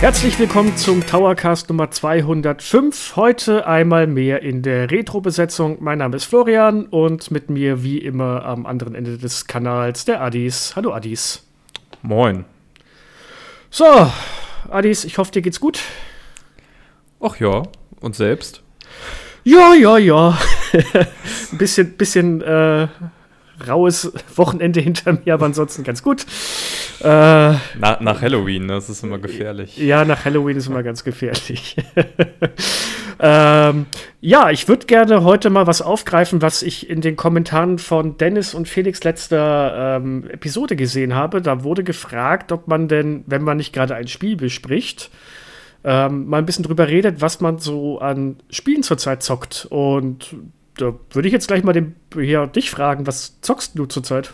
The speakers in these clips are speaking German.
Herzlich willkommen zum Towercast Nummer 205. Heute einmal mehr in der Retro-Besetzung. Mein Name ist Florian und mit mir wie immer am anderen Ende des Kanals der Adis. Hallo Adis. Moin. So, Adis, ich hoffe, dir geht's gut. Ach ja, und selbst? Ja, ja, ja. Ein bisschen, bisschen äh, raues Wochenende hinter mir, aber ansonsten ganz gut. Äh, nach, nach, Halloween, ne? das ist immer gefährlich. Ja, nach Halloween ist immer ganz gefährlich. ähm, ja, ich würde gerne heute mal was aufgreifen, was ich in den Kommentaren von Dennis und Felix letzter ähm, Episode gesehen habe. Da wurde gefragt, ob man denn, wenn man nicht gerade ein Spiel bespricht, ähm, mal ein bisschen drüber redet, was man so an Spielen zurzeit zockt. Und da würde ich jetzt gleich mal den, hier dich fragen, was zockst du zurzeit?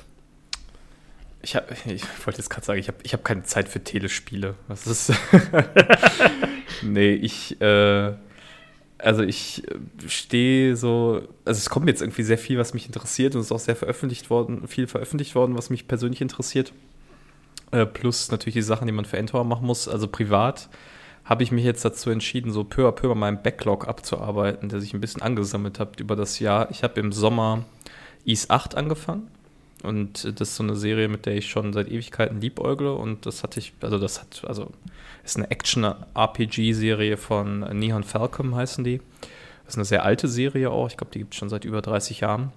Ich, hab, ich wollte jetzt gerade sagen, ich habe ich hab keine Zeit für Telespiele. Was ist. nee, ich. Äh, also, ich stehe so. Also, es kommt jetzt irgendwie sehr viel, was mich interessiert und es ist auch sehr veröffentlicht worden, viel veröffentlicht worden, was mich persönlich interessiert. Äh, plus natürlich die Sachen, die man für Endtower machen muss. Also, privat habe ich mich jetzt dazu entschieden, so peu à peu meinen Backlog abzuarbeiten, der sich ein bisschen angesammelt hat über das Jahr. Ich habe im Sommer Ease 8 angefangen. Und das ist so eine Serie, mit der ich schon seit Ewigkeiten liebäugle. Und das hatte ich, also das hat, also ist eine Action-RPG-Serie von Neon Falcom heißen die. Das ist eine sehr alte Serie auch. Ich glaube, die gibt es schon seit über 30 Jahren.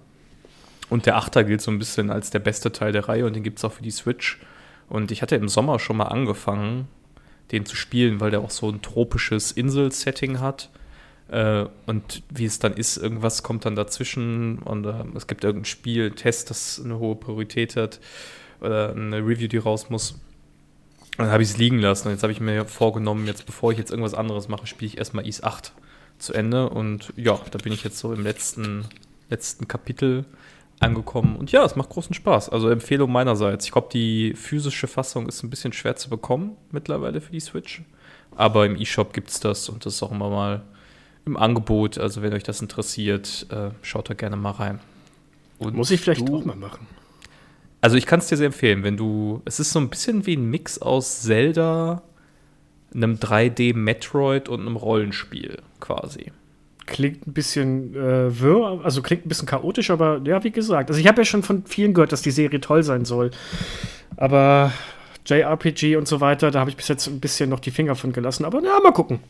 Und der Achter gilt so ein bisschen als der beste Teil der Reihe und den gibt es auch für die Switch. Und ich hatte im Sommer schon mal angefangen, den zu spielen, weil der auch so ein tropisches Insel-Setting hat. Äh, und wie es dann ist, irgendwas kommt dann dazwischen und äh, es gibt irgendein Spiel, Test, das eine hohe Priorität hat oder eine Review, die raus muss. Und dann habe ich es liegen lassen. Und jetzt habe ich mir vorgenommen, jetzt bevor ich jetzt irgendwas anderes mache, spiele ich erstmal Is 8 zu Ende. Und ja, da bin ich jetzt so im letzten, letzten Kapitel angekommen. Und ja, es macht großen Spaß. Also Empfehlung meinerseits. Ich glaube, die physische Fassung ist ein bisschen schwer zu bekommen mittlerweile für die Switch. Aber im eShop gibt es das und das ist auch immer mal im Angebot. Also wenn euch das interessiert, äh, schaut da gerne mal rein. Und Muss ich vielleicht du, auch mal machen. Also ich kann es dir sehr empfehlen, wenn du. Es ist so ein bisschen wie ein Mix aus Zelda, einem 3D Metroid und einem Rollenspiel quasi klingt ein bisschen äh, wirr, also klingt ein bisschen chaotisch, aber ja, wie gesagt. Also ich habe ja schon von vielen gehört, dass die Serie toll sein soll. Aber JRPG und so weiter, da habe ich bis jetzt ein bisschen noch die Finger von gelassen. Aber ja, mal gucken.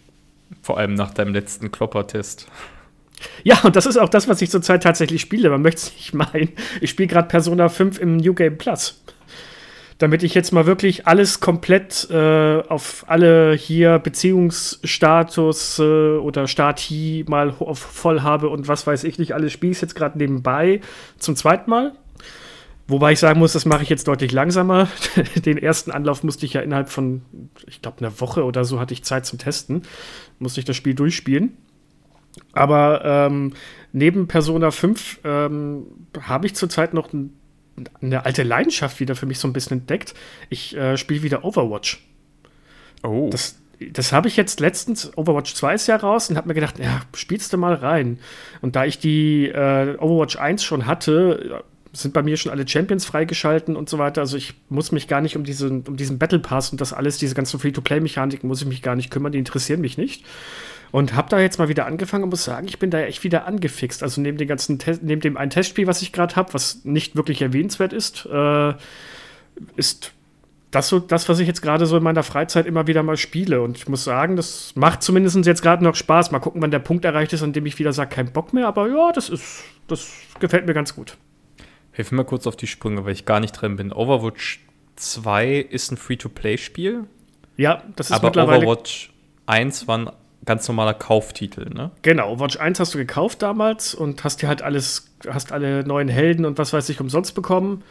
Vor allem nach deinem letzten Klopper-Test. Ja, und das ist auch das, was ich zurzeit tatsächlich spiele. Man möchte es nicht meinen. Ich spiele gerade Persona 5 im New Game Plus damit ich jetzt mal wirklich alles komplett äh, auf alle hier Beziehungsstatus äh, oder Stati mal auf voll habe und was weiß ich nicht, alles spiele ich jetzt gerade nebenbei zum zweiten Mal. Wobei ich sagen muss, das mache ich jetzt deutlich langsamer. Den ersten Anlauf musste ich ja innerhalb von, ich glaube, einer Woche oder so hatte ich Zeit zum Testen. Musste ich das Spiel durchspielen. Aber ähm, neben Persona 5 ähm, habe ich zurzeit noch ein eine alte Leidenschaft wieder für mich so ein bisschen entdeckt. Ich äh, spiele wieder Overwatch. Oh. Das, das habe ich jetzt letztens, Overwatch 2 ist ja raus und habe mir gedacht, ja, spielst du mal rein. Und da ich die äh, Overwatch 1 schon hatte, sind bei mir schon alle Champions freigeschalten und so weiter. Also ich muss mich gar nicht um, diese, um diesen Battle Pass und das alles, diese ganzen Free-to-Play-Mechaniken, muss ich mich gar nicht kümmern, die interessieren mich nicht. Und habe da jetzt mal wieder angefangen und muss sagen, ich bin da echt wieder angefixt. Also neben dem ganzen Test, neben dem ein Testspiel, was ich gerade habe, was nicht wirklich erwähnenswert ist, äh, ist das so das, was ich jetzt gerade so in meiner Freizeit immer wieder mal spiele. Und ich muss sagen, das macht zumindest jetzt gerade noch Spaß. Mal gucken, wann der Punkt erreicht ist, an dem ich wieder sage, kein Bock mehr. Aber ja, das ist, das gefällt mir ganz gut. Hilf mir mal kurz auf die Sprünge, weil ich gar nicht drin bin. Overwatch 2 ist ein Free-to-Play-Spiel. Ja, das ist aber mittlerweile. Overwatch 1 war ein ganz normaler Kauftitel, ne? Genau, Watch 1 hast du gekauft damals und hast dir halt alles, hast alle neuen Helden und was weiß ich umsonst bekommen.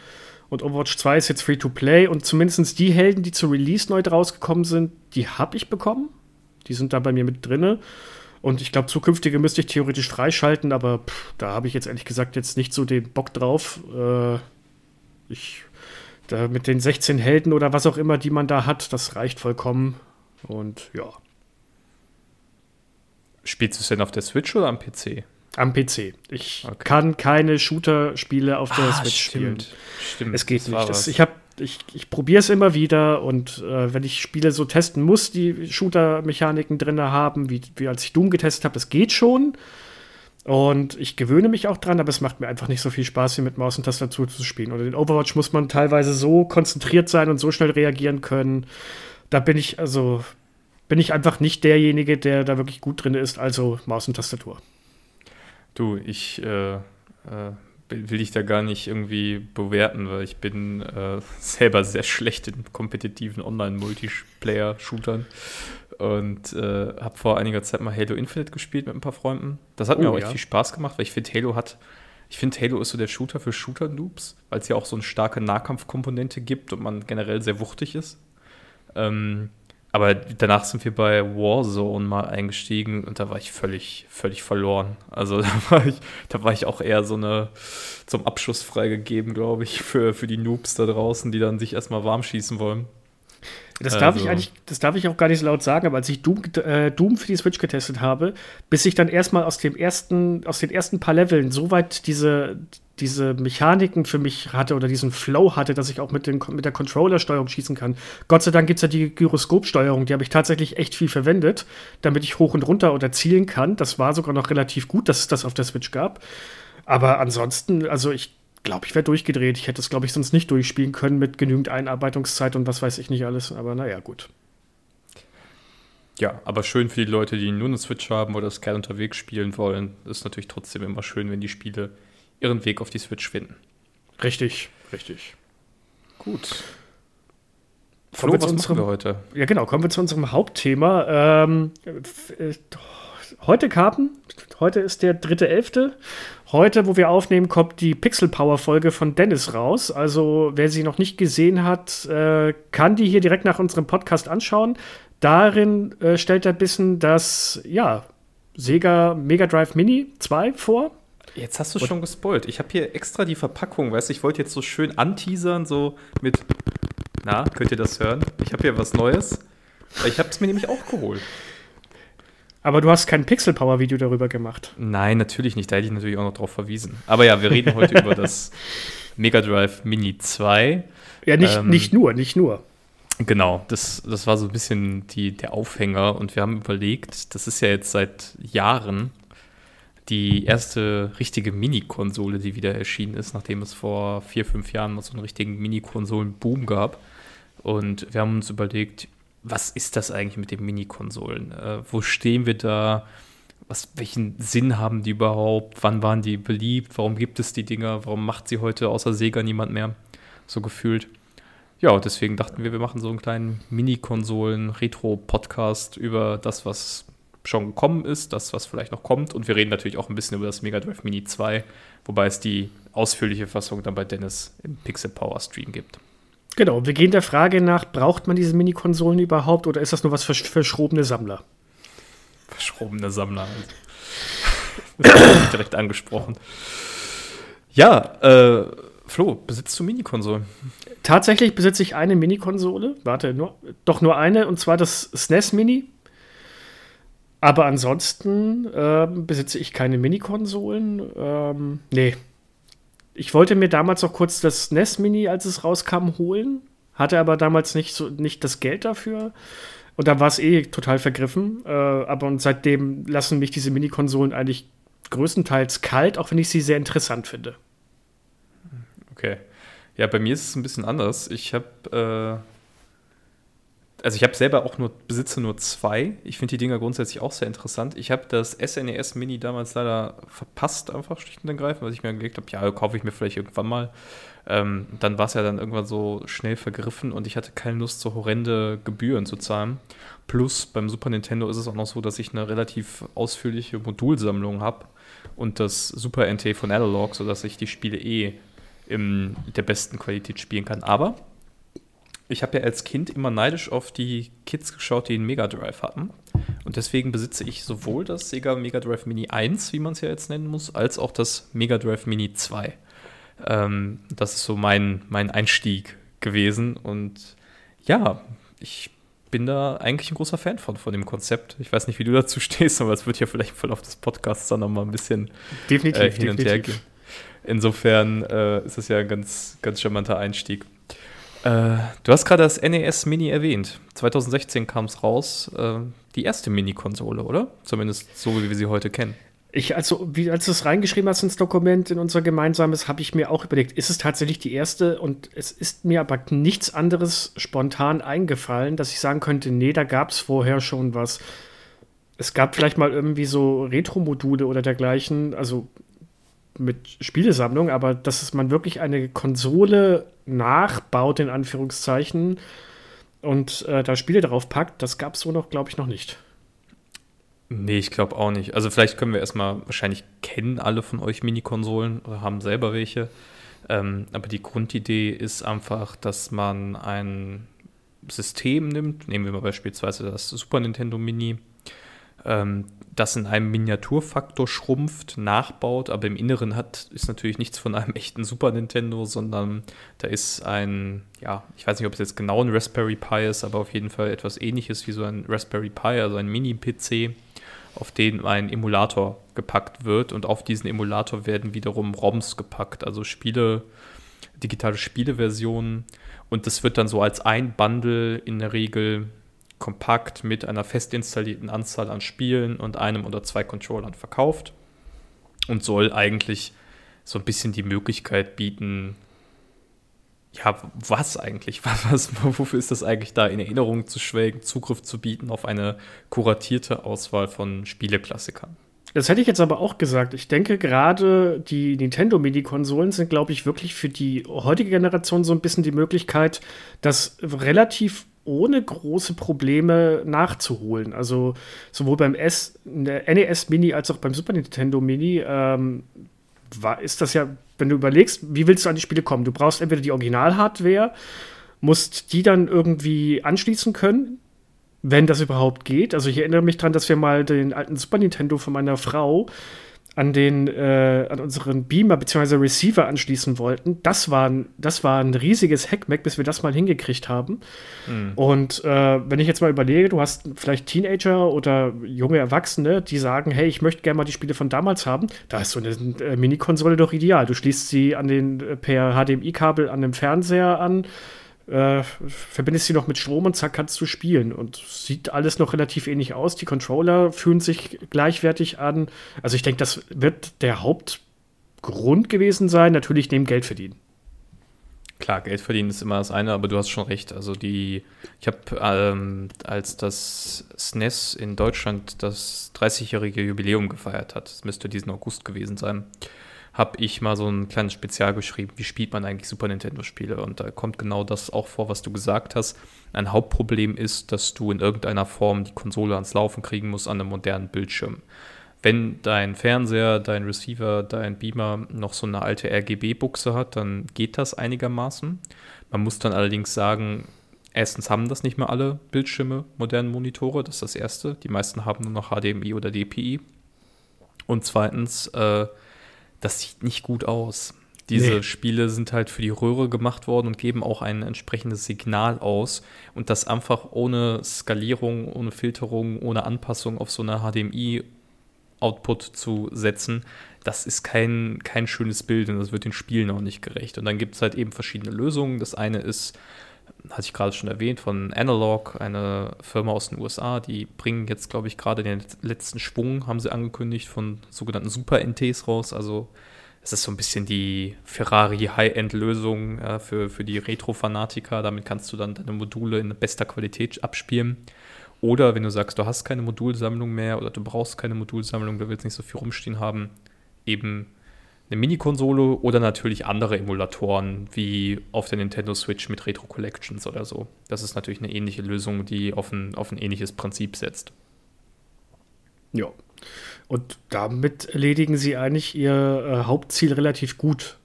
Und Overwatch 2 ist jetzt free to play und zumindest die Helden, die zu Release neu rausgekommen sind, die habe ich bekommen. Die sind da bei mir mit drinne. Und ich glaube, zukünftige müsste ich theoretisch freischalten, aber pff, da habe ich jetzt ehrlich gesagt jetzt nicht so den Bock drauf. Äh, ich, da mit den 16 Helden oder was auch immer, die man da hat, das reicht vollkommen. Und ja. Spielst du es denn auf der Switch oder am PC? Am PC. Ich okay. kann keine Shooter-Spiele auf der ah, Switch stimmt. spielen. Stimmt. Es geht nicht. Das, ich habe ich, ich probiere es immer wieder und äh, wenn ich Spiele so testen muss, die Shooter-Mechaniken drin haben, wie, wie als ich Doom getestet habe, das geht schon. Und ich gewöhne mich auch dran, aber es macht mir einfach nicht so viel Spaß, hier mit Maus und Tastatur zu spielen. Und in Overwatch muss man teilweise so konzentriert sein und so schnell reagieren können. Da bin ich, also, bin ich einfach nicht derjenige, der da wirklich gut drin ist, also Maus und Tastatur. Du, ich äh, äh, will ich da gar nicht irgendwie bewerten, weil ich bin äh, selber sehr schlecht in kompetitiven Online-Multiplayer-Shootern und äh, habe vor einiger Zeit mal Halo Infinite gespielt mit ein paar Freunden. Das hat oh, mir auch ja. echt viel Spaß gemacht, weil ich finde, Halo hat, ich finde, Halo ist so der Shooter für Shooter-Noobs, weil es ja auch so eine starke Nahkampfkomponente gibt und man generell sehr wuchtig ist. Ähm, aber danach sind wir bei Warzone mal eingestiegen und da war ich völlig, völlig verloren. Also da war ich, da war ich auch eher so eine zum Abschuss freigegeben, glaube ich, für, für die Noobs da draußen, die dann sich erstmal warm schießen wollen. Das darf also. ich eigentlich, das darf ich auch gar nicht so laut sagen, aber als ich Doom, äh, Doom für die Switch getestet habe, bis ich dann erstmal aus dem ersten, aus den ersten paar Leveln so weit diese, diese Mechaniken für mich hatte oder diesen Flow hatte, dass ich auch mit, den, mit der Controller-Steuerung schießen kann. Gott sei Dank gibt es ja die Gyroskop-Steuerung, die habe ich tatsächlich echt viel verwendet, damit ich hoch und runter oder zielen kann. Das war sogar noch relativ gut, dass es das auf der Switch gab. Aber ansonsten, also ich glaube, ich wäre durchgedreht. Ich hätte es, glaube ich, sonst nicht durchspielen können mit genügend Einarbeitungszeit und was weiß ich nicht alles. Aber naja, gut. Ja, aber schön für die Leute, die nur eine Switch haben oder es gerne unterwegs spielen wollen. Ist natürlich trotzdem immer schön, wenn die Spiele ihren Weg auf die Switch finden. Richtig, richtig. Gut. Flo, was unserem, wir heute? Ja, genau, kommen wir zu unserem Hauptthema. Ähm, äh, heute Karten. Heute ist der dritte Elfte. Heute, wo wir aufnehmen, kommt die Pixel Power Folge von Dennis raus. Also, wer sie noch nicht gesehen hat, äh, kann die hier direkt nach unserem Podcast anschauen. Darin äh, stellt er ein bisschen das, ja, Sega Mega Drive Mini 2 vor. Jetzt hast du schon gespoilt. Ich habe hier extra die Verpackung, weißt du, ich wollte jetzt so schön anteasern, so mit. Na, könnt ihr das hören? Ich habe hier was Neues. Ich habe es mir nämlich auch geholt. Aber du hast kein Pixel Power Video darüber gemacht. Nein, natürlich nicht. Da hätte ich natürlich auch noch drauf verwiesen. Aber ja, wir reden heute über das Mega Drive Mini 2. Ja, nicht, ähm, nicht nur, nicht nur. Genau, das, das war so ein bisschen die, der Aufhänger und wir haben überlegt, das ist ja jetzt seit Jahren die erste richtige Mini-Konsole, die wieder erschienen ist, nachdem es vor vier, fünf Jahren mal so einen richtigen Mini-Konsolen-Boom gab. Und wir haben uns überlegt, was ist das eigentlich mit den Mini-Konsolen? Äh, wo stehen wir da? Was, welchen Sinn haben die überhaupt? Wann waren die beliebt? Warum gibt es die Dinger? Warum macht sie heute außer Sega niemand mehr? So gefühlt. Ja, deswegen dachten wir, wir machen so einen kleinen Mini-Konsolen-Retro-Podcast über das, was schon gekommen ist, das, was vielleicht noch kommt. Und wir reden natürlich auch ein bisschen über das Mega Drive Mini 2, wobei es die ausführliche Fassung dann bei Dennis im Pixel Power Stream gibt. Genau, wir gehen der Frage nach, braucht man diese Mini-Konsolen überhaupt oder ist das nur was für verschrobene Sammler? Verschrobene Sammler. Also. direkt angesprochen. Ja, äh, Flo, besitzt du Mini-Konsolen? Tatsächlich besitze ich eine Mini-Konsole. Warte, nur, doch nur eine, und zwar das SNES Mini. Aber ansonsten ähm, besitze ich keine Mini-Konsolen. Ähm, nee. Ich wollte mir damals auch kurz das NES Mini, als es rauskam, holen. Hatte aber damals nicht, so, nicht das Geld dafür. Und da war es eh total vergriffen. Äh, aber und seitdem lassen mich diese Mini-Konsolen eigentlich größtenteils kalt, auch wenn ich sie sehr interessant finde. Okay. Ja, bei mir ist es ein bisschen anders. Ich habe äh also ich habe selber auch nur, besitze nur zwei. Ich finde die Dinger grundsätzlich auch sehr interessant. Ich habe das SNES e Mini damals leider verpasst, einfach schlicht und ergreifend, weil ich mir gelegt habe, ja, kaufe ich mir vielleicht irgendwann mal. Ähm, dann war es ja dann irgendwann so schnell vergriffen und ich hatte keine Lust, so horrende Gebühren zu zahlen. Plus beim Super Nintendo ist es auch noch so, dass ich eine relativ ausführliche Modulsammlung habe und das Super NT von Analog, sodass ich die Spiele eh in der besten Qualität spielen kann. Aber ich habe ja als Kind immer neidisch auf die Kids geschaut, die einen Mega Drive hatten. Und deswegen besitze ich sowohl das Sega Mega Drive Mini 1, wie man es ja jetzt nennen muss, als auch das Mega Drive Mini 2. Ähm, das ist so mein, mein Einstieg gewesen. Und ja, ich bin da eigentlich ein großer Fan von, von dem Konzept. Ich weiß nicht, wie du dazu stehst, aber es wird ja vielleicht im Verlauf des Podcasts dann nochmal ein bisschen definitiv, äh, hin definitiv. und her gehen. Insofern äh, ist es ja ein ganz, ganz charmanter Einstieg. Äh, du hast gerade das NES Mini erwähnt. 2016 kam es raus. Äh, die erste Mini-Konsole, oder? Zumindest so, wie wir sie heute kennen. Ich, also, wie, als du es reingeschrieben hast ins Dokument, in unser gemeinsames, habe ich mir auch überlegt, ist es tatsächlich die erste? Und es ist mir aber nichts anderes spontan eingefallen, dass ich sagen könnte, nee, da gab es vorher schon was. Es gab vielleicht mal irgendwie so Retro-Module oder dergleichen, also mit Spielesammlung, aber dass man wirklich eine Konsole nachbaut, in Anführungszeichen, und äh, da Spiele drauf packt, das gab es so noch, glaube ich, noch nicht. Nee, ich glaube auch nicht. Also vielleicht können wir erstmal, wahrscheinlich kennen alle von euch Mini-Konsolen oder haben selber welche. Ähm, aber die Grundidee ist einfach, dass man ein System nimmt, nehmen wir mal beispielsweise das Super Nintendo Mini, ähm, das in einem Miniaturfaktor schrumpft, nachbaut, aber im Inneren hat, ist natürlich nichts von einem echten Super Nintendo, sondern da ist ein, ja, ich weiß nicht, ob es jetzt genau ein Raspberry Pi ist, aber auf jeden Fall etwas ähnliches wie so ein Raspberry Pi, also ein Mini-PC, auf den ein Emulator gepackt wird. Und auf diesen Emulator werden wiederum ROMs gepackt, also Spiele, digitale Spieleversionen. Und das wird dann so als ein Bundle in der Regel kompakt mit einer fest installierten Anzahl an Spielen und einem oder zwei Controllern verkauft und soll eigentlich so ein bisschen die Möglichkeit bieten, ja, was eigentlich? Was, wofür ist das eigentlich da, in Erinnerung zu schwelgen, Zugriff zu bieten auf eine kuratierte Auswahl von Spieleklassikern? Das hätte ich jetzt aber auch gesagt. Ich denke, gerade die Nintendo Mini-Konsolen sind, glaube ich, wirklich für die heutige Generation so ein bisschen die Möglichkeit, das relativ ohne große Probleme nachzuholen. Also sowohl beim S, NES Mini als auch beim Super Nintendo Mini ähm, war, ist das ja, wenn du überlegst, wie willst du an die Spiele kommen? Du brauchst entweder die Original-Hardware, musst die dann irgendwie anschließen können, wenn das überhaupt geht. Also ich erinnere mich daran, dass wir mal den alten Super Nintendo von meiner Frau an den äh, an unseren Beamer bzw. Receiver anschließen wollten. Das war, ein, das war ein riesiges Hackmack, bis wir das mal hingekriegt haben. Mhm. Und äh, wenn ich jetzt mal überlege, du hast vielleicht Teenager oder junge Erwachsene, die sagen, hey, ich möchte gerne mal die Spiele von damals haben, da ist so eine äh, Mini-Konsole doch ideal. Du schließt sie an den äh, per HDMI-Kabel an dem Fernseher an äh, verbindest sie noch mit Strom und zack, kannst du spielen. Und sieht alles noch relativ ähnlich aus. Die Controller fühlen sich gleichwertig an. Also ich denke, das wird der Hauptgrund gewesen sein. Natürlich neben Geld verdienen. Klar, Geld verdienen ist immer das eine, aber du hast schon recht. Also die, ich habe, ähm, als das SNES e in Deutschland das 30-jährige Jubiläum gefeiert hat, das müsste diesen August gewesen sein, habe ich mal so ein kleines Spezial geschrieben, wie spielt man eigentlich Super Nintendo-Spiele. Und da kommt genau das auch vor, was du gesagt hast. Ein Hauptproblem ist, dass du in irgendeiner Form die Konsole ans Laufen kriegen musst an einem modernen Bildschirm. Wenn dein Fernseher, dein Receiver, dein Beamer noch so eine alte RGB-Buchse hat, dann geht das einigermaßen. Man muss dann allerdings sagen, erstens haben das nicht mehr alle Bildschirme modernen Monitore, das ist das Erste. Die meisten haben nur noch HDMI oder DPI. Und zweitens, äh, das sieht nicht gut aus. Diese nee. Spiele sind halt für die Röhre gemacht worden und geben auch ein entsprechendes Signal aus. Und das einfach ohne Skalierung, ohne Filterung, ohne Anpassung auf so eine HDMI-Output zu setzen, das ist kein, kein schönes Bild und das wird den Spielen auch nicht gerecht. Und dann gibt es halt eben verschiedene Lösungen. Das eine ist, hatte ich gerade schon erwähnt, von Analog, eine Firma aus den USA, die bringen jetzt, glaube ich, gerade den letzten Schwung, haben sie angekündigt, von sogenannten Super-NTs raus. Also es ist so ein bisschen die Ferrari High-End-Lösung äh, für, für die Retro-Fanatiker. Damit kannst du dann deine Module in bester Qualität abspielen. Oder wenn du sagst, du hast keine Modulsammlung mehr oder du brauchst keine Modulsammlung, du willst nicht so viel rumstehen haben, eben eine Mini-Konsole oder natürlich andere Emulatoren wie auf der Nintendo Switch mit Retro Collections oder so. Das ist natürlich eine ähnliche Lösung, die auf ein, auf ein ähnliches Prinzip setzt. Ja. Und damit erledigen sie eigentlich ihr äh, Hauptziel relativ gut.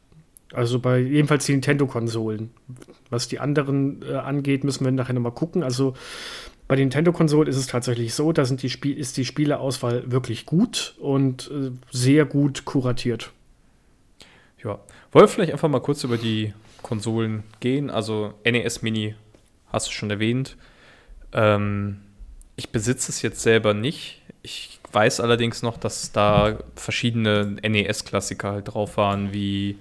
Also bei jedenfalls die Nintendo-Konsolen. Was die anderen äh, angeht, müssen wir nachher nochmal gucken. Also bei den Nintendo-Konsolen ist es tatsächlich so, da sind die ist die Spieleauswahl wirklich gut und äh, sehr gut kuratiert. Ja, wollen wir vielleicht einfach mal kurz über die Konsolen gehen. Also NES Mini hast du schon erwähnt. Ähm, ich besitze es jetzt selber nicht. Ich weiß allerdings noch, dass da verschiedene NES-Klassiker halt drauf waren, wie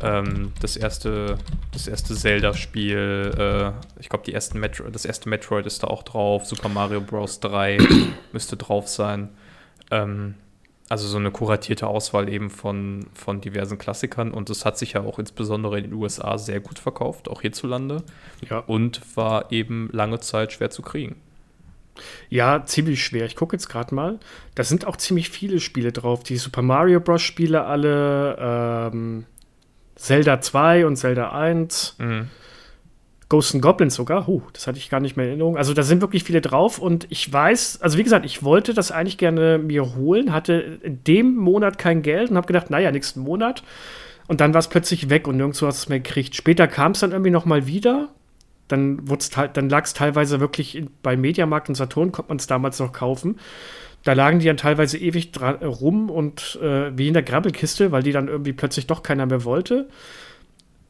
Ähm, das erste, das erste Zelda-Spiel, äh, ich glaube, das erste Metroid ist da auch drauf. Super Mario Bros. 3 müsste drauf sein. Ähm, also so eine kuratierte Auswahl eben von, von diversen Klassikern. Und das hat sich ja auch insbesondere in den USA sehr gut verkauft, auch hierzulande. Ja. Und war eben lange Zeit schwer zu kriegen. Ja, ziemlich schwer. Ich gucke jetzt gerade mal. Da sind auch ziemlich viele Spiele drauf. Die Super Mario Bros. Spiele alle, ähm, Zelda 2 und Zelda 1. Mhm. Ghosts and Goblins sogar. Huh, das hatte ich gar nicht mehr in Erinnerung. Also da sind wirklich viele drauf und ich weiß, also wie gesagt, ich wollte das eigentlich gerne mir holen, hatte in dem Monat kein Geld und habe gedacht, naja, nächsten Monat. Und dann war es plötzlich weg und nirgendwo hast du es mehr gekriegt. Später kam es dann irgendwie noch mal wieder. Dann, dann lag es teilweise wirklich bei Mediamarkt und Saturn, konnte man es damals noch kaufen. Da lagen die dann teilweise ewig rum und äh, wie in der Grabbelkiste, weil die dann irgendwie plötzlich doch keiner mehr wollte.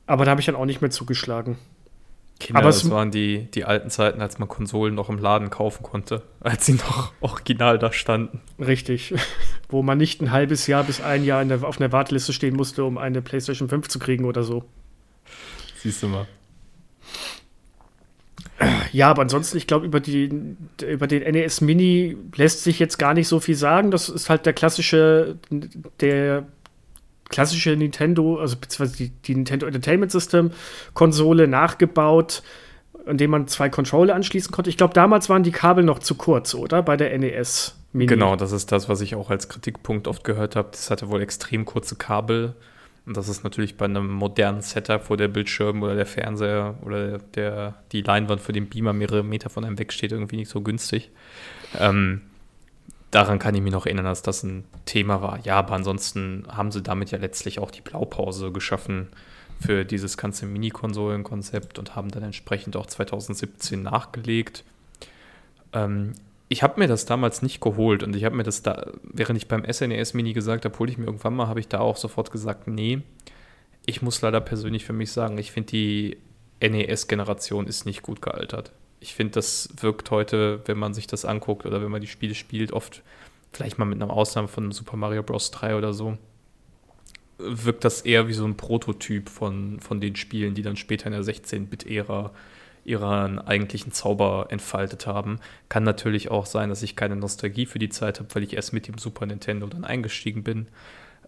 Aber da habe ich dann auch nicht mehr zugeschlagen. Kinder, aber das waren die, die alten Zeiten, als man Konsolen noch im Laden kaufen konnte, als sie noch original da standen. Richtig. Wo man nicht ein halbes Jahr bis ein Jahr der, auf einer Warteliste stehen musste, um eine PlayStation 5 zu kriegen oder so. Siehst du mal. Ja, aber ansonsten, ich glaube, über, über den NES Mini lässt sich jetzt gar nicht so viel sagen. Das ist halt der klassische, der klassische Nintendo, also beziehungsweise die, die Nintendo Entertainment System Konsole nachgebaut, indem man zwei Controller anschließen konnte. Ich glaube, damals waren die Kabel noch zu kurz, oder? Bei der NES Mini. Genau, das ist das, was ich auch als Kritikpunkt oft gehört habe. Das hatte wohl extrem kurze Kabel. Und das ist natürlich bei einem modernen Setup, wo der Bildschirm oder der Fernseher oder der, die Leinwand für den Beamer mehrere Meter von einem wegsteht, irgendwie nicht so günstig. Ähm, daran kann ich mich noch erinnern, dass das ein Thema war. Ja, aber ansonsten haben sie damit ja letztlich auch die Blaupause geschaffen für dieses ganze Mini-Konsolen-Konzept und haben dann entsprechend auch 2017 nachgelegt. Ähm, ich habe mir das damals nicht geholt und ich habe mir das da, während ich beim SNES e Mini gesagt habe, hole ich mir irgendwann mal, habe ich da auch sofort gesagt, nee, ich muss leider persönlich für mich sagen, ich finde die NES-Generation ist nicht gut gealtert ich finde, das wirkt heute, wenn man sich das anguckt oder wenn man die Spiele spielt, oft, vielleicht mal mit einer Ausnahme von Super Mario Bros. 3 oder so, wirkt das eher wie so ein Prototyp von, von den Spielen, die dann später in der 16-Bit-Ära ihren eigentlichen Zauber entfaltet haben. Kann natürlich auch sein, dass ich keine Nostalgie für die Zeit habe, weil ich erst mit dem Super Nintendo dann eingestiegen bin.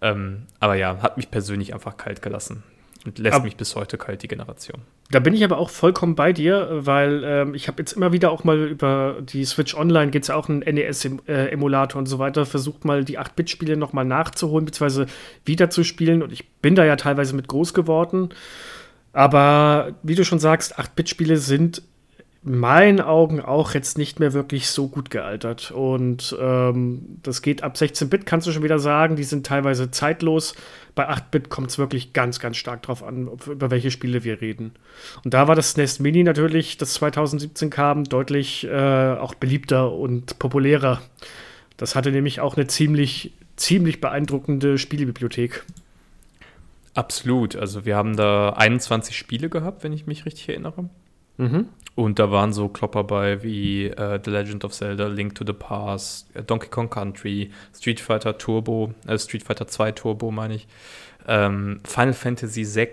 Ähm, aber ja, hat mich persönlich einfach kalt gelassen und lässt aber, mich bis heute kalt, die Generation. Da bin ich aber auch vollkommen bei dir, weil ähm, ich habe jetzt immer wieder auch mal über die Switch Online, geht es ja auch einen NES-Emulator und so weiter, versucht mal die 8-Bit-Spiele nochmal nachzuholen, beziehungsweise wiederzuspielen. Und ich bin da ja teilweise mit groß geworden. Aber wie du schon sagst, 8-Bit-Spiele sind in meinen Augen auch jetzt nicht mehr wirklich so gut gealtert. Und ähm, das geht ab 16-Bit, kannst du schon wieder sagen, die sind teilweise zeitlos. Bei 8-Bit kommt es wirklich ganz, ganz stark drauf an, ob, über welche Spiele wir reden. Und da war das SNES Mini natürlich, das 2017 kam, deutlich äh, auch beliebter und populärer. Das hatte nämlich auch eine ziemlich, ziemlich beeindruckende Spielebibliothek. Absolut. Also wir haben da 21 Spiele gehabt, wenn ich mich richtig erinnere. Mhm. Und da waren so Klopper bei wie äh, The Legend of Zelda, Link to the Past, äh, Donkey Kong Country, Street Fighter Turbo, äh, Street Fighter 2 Turbo meine ich, ähm, Final Fantasy VI,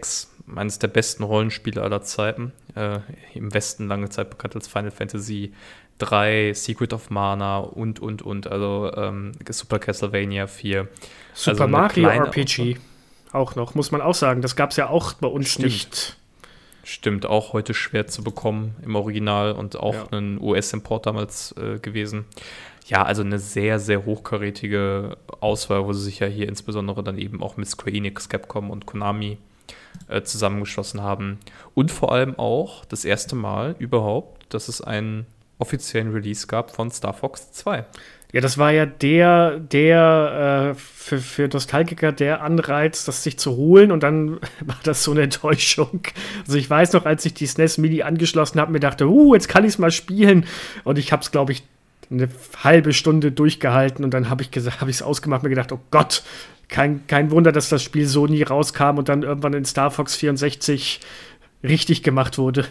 eines der besten Rollenspiele aller Zeiten, äh, im Westen lange Zeit bekannt als Final Fantasy 3, Secret of Mana und, und, und, also ähm, Super Castlevania 4. Super also Mario RPG auch noch, muss man auch sagen. Das gab es ja auch bei uns Stimmt. nicht. Stimmt, auch heute schwer zu bekommen im Original und auch ja. ein US-Import damals äh, gewesen. Ja, also eine sehr, sehr hochkarätige Auswahl, wo sie sich ja hier insbesondere dann eben auch mit Square Enix, Capcom und Konami äh, zusammengeschlossen haben. Und vor allem auch das erste Mal überhaupt, dass es einen offiziellen Release gab von Star Fox 2. Ja, das war ja der, der äh, für, für Nostalgiker der Anreiz, das sich zu holen und dann war das so eine Enttäuschung. Also ich weiß noch, als ich die SNES Mini angeschlossen habe, mir dachte, uh, jetzt kann ich es mal spielen und ich habe es, glaube ich, eine halbe Stunde durchgehalten und dann habe ich habe ich es ausgemacht, mir gedacht, oh Gott, kein, kein Wunder, dass das Spiel so nie rauskam und dann irgendwann in Star Fox 64 richtig gemacht wurde.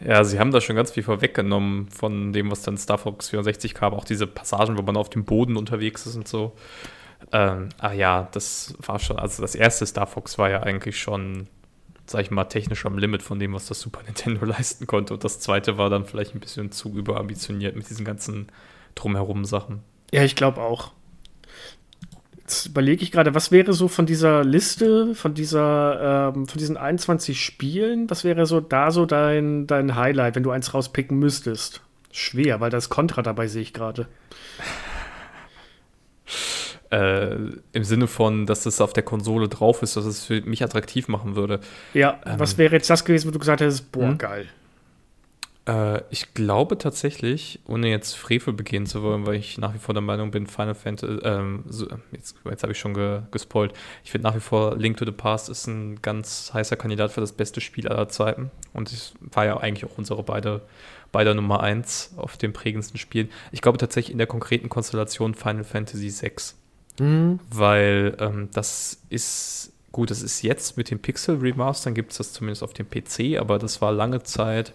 Ja, sie haben da schon ganz viel vorweggenommen von dem, was dann Star Fox 64 kam. Auch diese Passagen, wo man auf dem Boden unterwegs ist und so. Ähm, ach ja, das war schon, also das erste Star Fox war ja eigentlich schon, sag ich mal, technisch am Limit von dem, was das Super Nintendo leisten konnte. Und das zweite war dann vielleicht ein bisschen zu überambitioniert mit diesen ganzen drumherum Sachen. Ja, ich glaube auch. Jetzt überlege ich gerade, was wäre so von dieser Liste, von dieser, ähm, von diesen 21 Spielen, was wäre so da so dein, dein Highlight, wenn du eins rauspicken müsstest? Schwer, weil da ist Contra dabei, sehe ich gerade. Äh, Im Sinne von, dass es auf der Konsole drauf ist, dass es für mich attraktiv machen würde. Ja, ähm, was wäre jetzt das gewesen, wo du gesagt hättest, boah, hm? geil. Äh, ich glaube tatsächlich, ohne jetzt Frevel begehen zu wollen, weil ich nach wie vor der Meinung bin, Final Fantasy, ähm, so, jetzt, jetzt habe ich schon ge, gespoilt, ich finde nach wie vor Link to the Past ist ein ganz heißer Kandidat für das beste Spiel aller Zeiten. Und es war ja eigentlich auch unsere beide, beide Nummer 1 auf den prägendsten Spielen. Ich glaube tatsächlich in der konkreten Konstellation Final Fantasy 6. Mhm. Weil ähm, das ist gut, das ist jetzt mit dem Pixel Remastern gibt es das zumindest auf dem PC, aber das war lange Zeit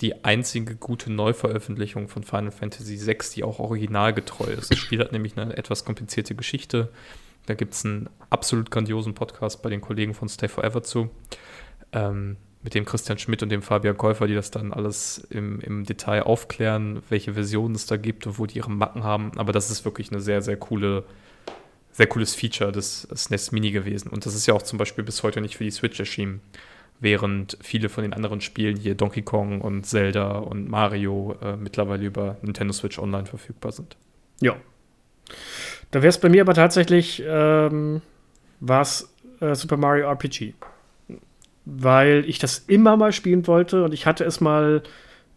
die einzige gute Neuveröffentlichung von Final Fantasy VI, die auch originalgetreu ist. Das Spiel hat nämlich eine etwas komplizierte Geschichte. Da gibt es einen absolut grandiosen Podcast bei den Kollegen von Stay Forever zu. Ähm, mit dem Christian Schmidt und dem Fabian Käufer, die das dann alles im, im Detail aufklären, welche Versionen es da gibt und wo die ihre Macken haben. Aber das ist wirklich eine sehr, sehr coole, sehr cooles Feature des SNES Mini gewesen. Und das ist ja auch zum Beispiel bis heute nicht für die Switch erschienen während viele von den anderen Spielen hier Donkey Kong und Zelda und Mario äh, mittlerweile über Nintendo Switch Online verfügbar sind. Ja. Da wäre es bei mir aber tatsächlich, ähm, war es äh, Super Mario RPG. Weil ich das immer mal spielen wollte und ich hatte es mal,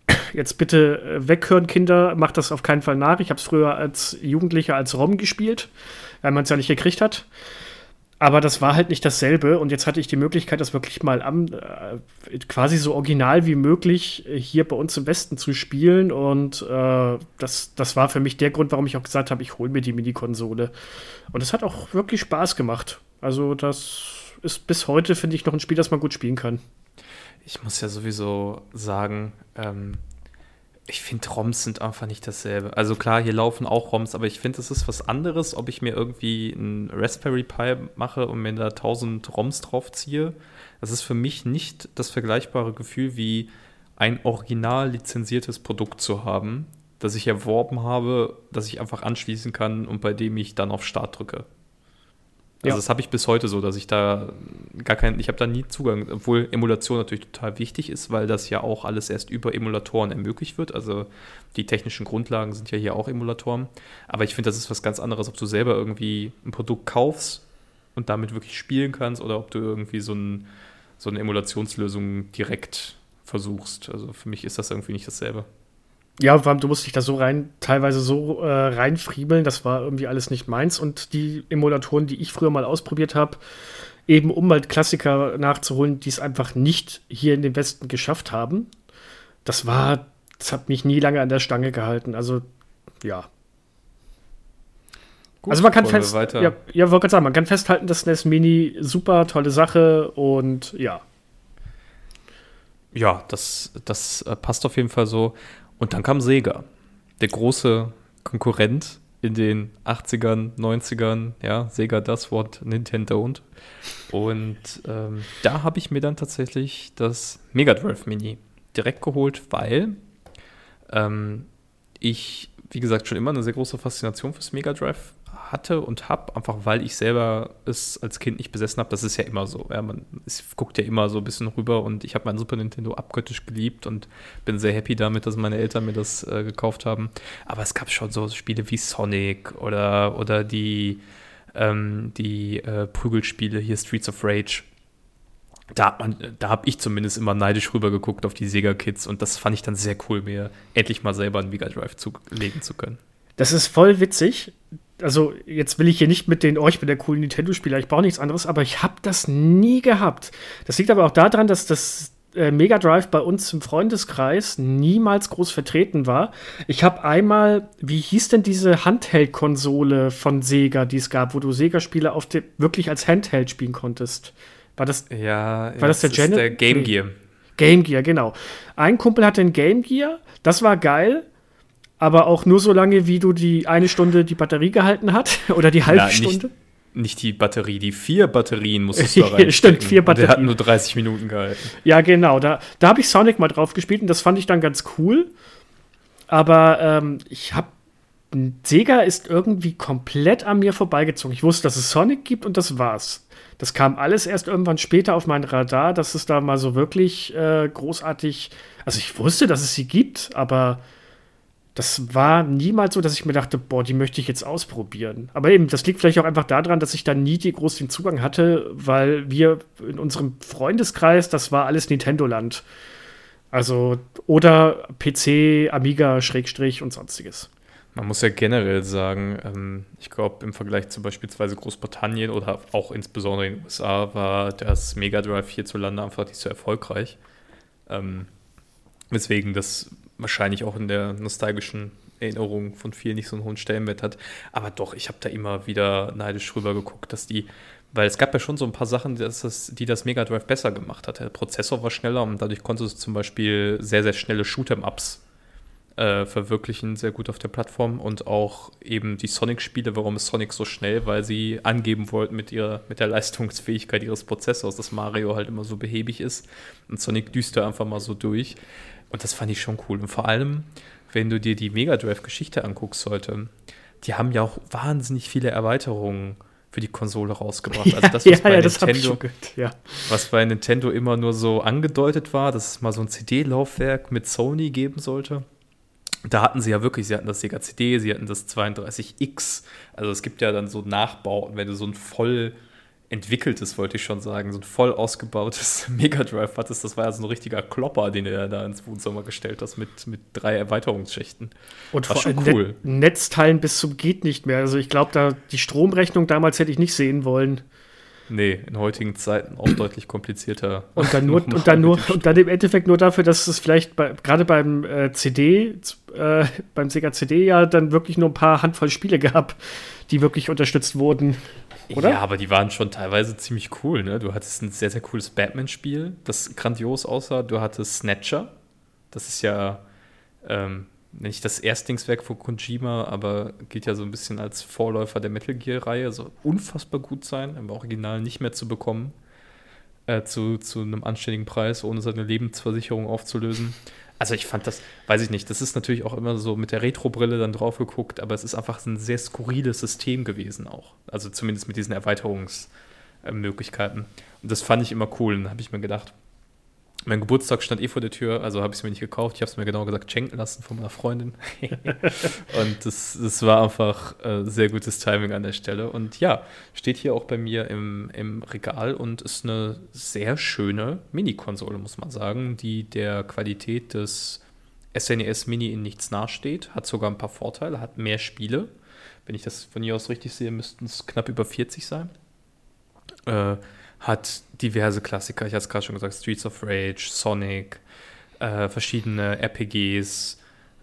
jetzt bitte äh, weghören, Kinder, macht das auf keinen Fall nach. Ich habe es früher als Jugendlicher als ROM gespielt, weil man es ja nicht gekriegt hat. Aber das war halt nicht dasselbe. Und jetzt hatte ich die Möglichkeit, das wirklich mal am, äh, quasi so original wie möglich hier bei uns im Westen zu spielen. Und äh, das, das war für mich der Grund, warum ich auch gesagt habe, ich hole mir die Mini-Konsole. Und es hat auch wirklich Spaß gemacht. Also, das ist bis heute, finde ich, noch ein Spiel, das man gut spielen kann. Ich muss ja sowieso sagen, ähm, ich finde, ROMs sind einfach nicht dasselbe. Also klar, hier laufen auch ROMs, aber ich finde, es ist was anderes, ob ich mir irgendwie ein Raspberry Pi mache und mir da 1000 ROMs draufziehe. Das ist für mich nicht das vergleichbare Gefühl, wie ein original lizenziertes Produkt zu haben, das ich erworben habe, das ich einfach anschließen kann und bei dem ich dann auf Start drücke. Also ja. das habe ich bis heute so, dass ich da gar keinen, ich habe da nie Zugang, obwohl Emulation natürlich total wichtig ist, weil das ja auch alles erst über Emulatoren ermöglicht wird. Also die technischen Grundlagen sind ja hier auch Emulatoren. Aber ich finde, das ist was ganz anderes, ob du selber irgendwie ein Produkt kaufst und damit wirklich spielen kannst oder ob du irgendwie so, ein, so eine Emulationslösung direkt versuchst. Also für mich ist das irgendwie nicht dasselbe. Ja, du musst dich da so rein, teilweise so äh, reinfriemeln, das war irgendwie alles nicht meins. Und die Emulatoren, die ich früher mal ausprobiert habe, eben um mal Klassiker nachzuholen, die es einfach nicht hier in den Westen geschafft haben, das war, das hat mich nie lange an der Stange gehalten. Also, ja. Gut, also man kann fest, ja, ja wollte gerade sagen, man kann festhalten, dass NES Mini super tolle Sache und ja. Ja, das, das äh, passt auf jeden Fall so. Und dann kam Sega, der große Konkurrent in den 80ern, 90ern, ja, Sega das Wort, Nintendo und. Und ähm, da habe ich mir dann tatsächlich das Mega Drive Mini direkt geholt, weil ähm, ich, wie gesagt, schon immer eine sehr große Faszination fürs Mega Drive hatte und habe, einfach weil ich selber es als Kind nicht besessen habe. Das ist ja immer so. Ja, man guckt ja immer so ein bisschen rüber und ich habe mein Super Nintendo abgöttisch geliebt und bin sehr happy damit, dass meine Eltern mir das äh, gekauft haben. Aber es gab schon so Spiele wie Sonic oder, oder die, ähm, die äh, Prügelspiele hier Streets of Rage. Da, da habe ich zumindest immer neidisch rüber geguckt auf die Sega Kids und das fand ich dann sehr cool, mir endlich mal selber einen Mega Drive zulegen zu können. Das ist voll witzig also jetzt will ich hier nicht mit den, oh, ich bin der coole Nintendo-Spieler, ich brauche nichts anderes, aber ich habe das nie gehabt. Das liegt aber auch daran, dass das äh, Mega Drive bei uns im Freundeskreis niemals groß vertreten war. Ich habe einmal, wie hieß denn diese Handheld-Konsole von Sega, die es gab, wo du Sega-Spiele auf wirklich als Handheld spielen konntest? War das, ja, war das der Janet? Der Game Gear. Game Gear, genau. Ein Kumpel hatte ein Game Gear, das war geil, aber auch nur so lange, wie du die eine Stunde die Batterie gehalten hat oder die halbe Stunde. Nicht, nicht die Batterie, die vier Batterien musstest du da rein. Stimmt, vier Batterien. Der hat nur 30 Minuten gehalten. Ja, genau. Da, da habe ich Sonic mal drauf gespielt und das fand ich dann ganz cool. Aber ähm, ich habe Sega ist irgendwie komplett an mir vorbeigezogen. Ich wusste, dass es Sonic gibt und das war's. Das kam alles erst irgendwann später auf mein Radar, dass es da mal so wirklich äh, großartig. Also ich wusste, dass es sie gibt, aber das war niemals so, dass ich mir dachte, boah, die möchte ich jetzt ausprobieren. Aber eben, das liegt vielleicht auch einfach daran, dass ich da nie die groß den Zugang hatte, weil wir in unserem Freundeskreis, das war alles Nintendo-Land. Also, oder PC, Amiga, Schrägstrich und sonstiges. Man muss ja generell sagen, ähm, ich glaube, im Vergleich zu beispielsweise Großbritannien oder auch insbesondere in den USA war das Mega Drive hierzulande einfach nicht so erfolgreich. Ähm, weswegen das wahrscheinlich auch in der nostalgischen Erinnerung von vielen nicht so einen hohen Stellenwert hat. Aber doch, ich habe da immer wieder neidisch rüber geguckt, dass die, weil es gab ja schon so ein paar Sachen, das, die das Mega Drive besser gemacht hat. Der Prozessor war schneller und dadurch konntest du zum Beispiel sehr, sehr schnelle Shoot'em-Ups äh, verwirklichen, sehr gut auf der Plattform und auch eben die Sonic-Spiele. Warum ist Sonic so schnell? Weil sie angeben wollten mit, ihrer, mit der Leistungsfähigkeit ihres Prozessors, dass Mario halt immer so behäbig ist und Sonic düst da einfach mal so durch. Und das fand ich schon cool. Und vor allem, wenn du dir die Mega Drive-Geschichte anguckst heute, die haben ja auch wahnsinnig viele Erweiterungen für die Konsole rausgebracht. Also das, was, ja, bei, ja, Nintendo, ja. was bei Nintendo immer nur so angedeutet war, dass es mal so ein CD-Laufwerk mit Sony geben sollte da hatten sie ja wirklich, sie hatten das Sega CD, sie hatten das 32X. Also es gibt ja dann so Nachbauten, wenn du so ein voll entwickeltes, wollte ich schon sagen, so ein voll ausgebautes Mega Drive hattest, das war ja so ein richtiger Klopper, den ja da ins Wohnzimmer gestellt hast mit, mit drei Erweiterungsschichten. Und war vor allem cool. Net Netzteilen bis zum geht nicht mehr. Also ich glaube, da die Stromrechnung damals hätte ich nicht sehen wollen. Nee, in heutigen Zeiten auch deutlich komplizierter. Und dann nur, und dann nur, und dann im Endeffekt nur dafür, dass es vielleicht bei, gerade beim äh, CD, äh, beim Sega CD ja dann wirklich nur ein paar Handvoll Spiele gab, die wirklich unterstützt wurden. Oder? Ja, aber die waren schon teilweise ziemlich cool, ne? Du hattest ein sehr, sehr cooles Batman-Spiel, das grandios aussah. Du hattest Snatcher. Das ist ja ähm, nicht das Erstlingswerk von Kojima, aber gilt ja so ein bisschen als Vorläufer der Metal Gear-Reihe. Soll unfassbar gut sein, im Original nicht mehr zu bekommen. Äh, zu, zu einem anständigen Preis, ohne seine Lebensversicherung aufzulösen. Also ich fand das, weiß ich nicht, das ist natürlich auch immer so mit der Retro-Brille dann drauf geguckt, aber es ist einfach ein sehr skurriles System gewesen auch. Also zumindest mit diesen Erweiterungsmöglichkeiten. Und das fand ich immer cool. Und dann habe ich mir gedacht, mein Geburtstag stand eh vor der Tür, also habe ich es mir nicht gekauft. Ich habe es mir genau gesagt schenken lassen von meiner Freundin. und das, das war einfach äh, sehr gutes Timing an der Stelle. Und ja, steht hier auch bei mir im, im Regal und ist eine sehr schöne Mini-Konsole, muss man sagen, die der Qualität des SNES e Mini in nichts nachsteht. Hat sogar ein paar Vorteile, hat mehr Spiele. Wenn ich das von hier aus richtig sehe, müssten es knapp über 40 sein. Äh, hat diverse Klassiker, ich hatte es gerade schon gesagt, Streets of Rage, Sonic, äh, verschiedene RPGs,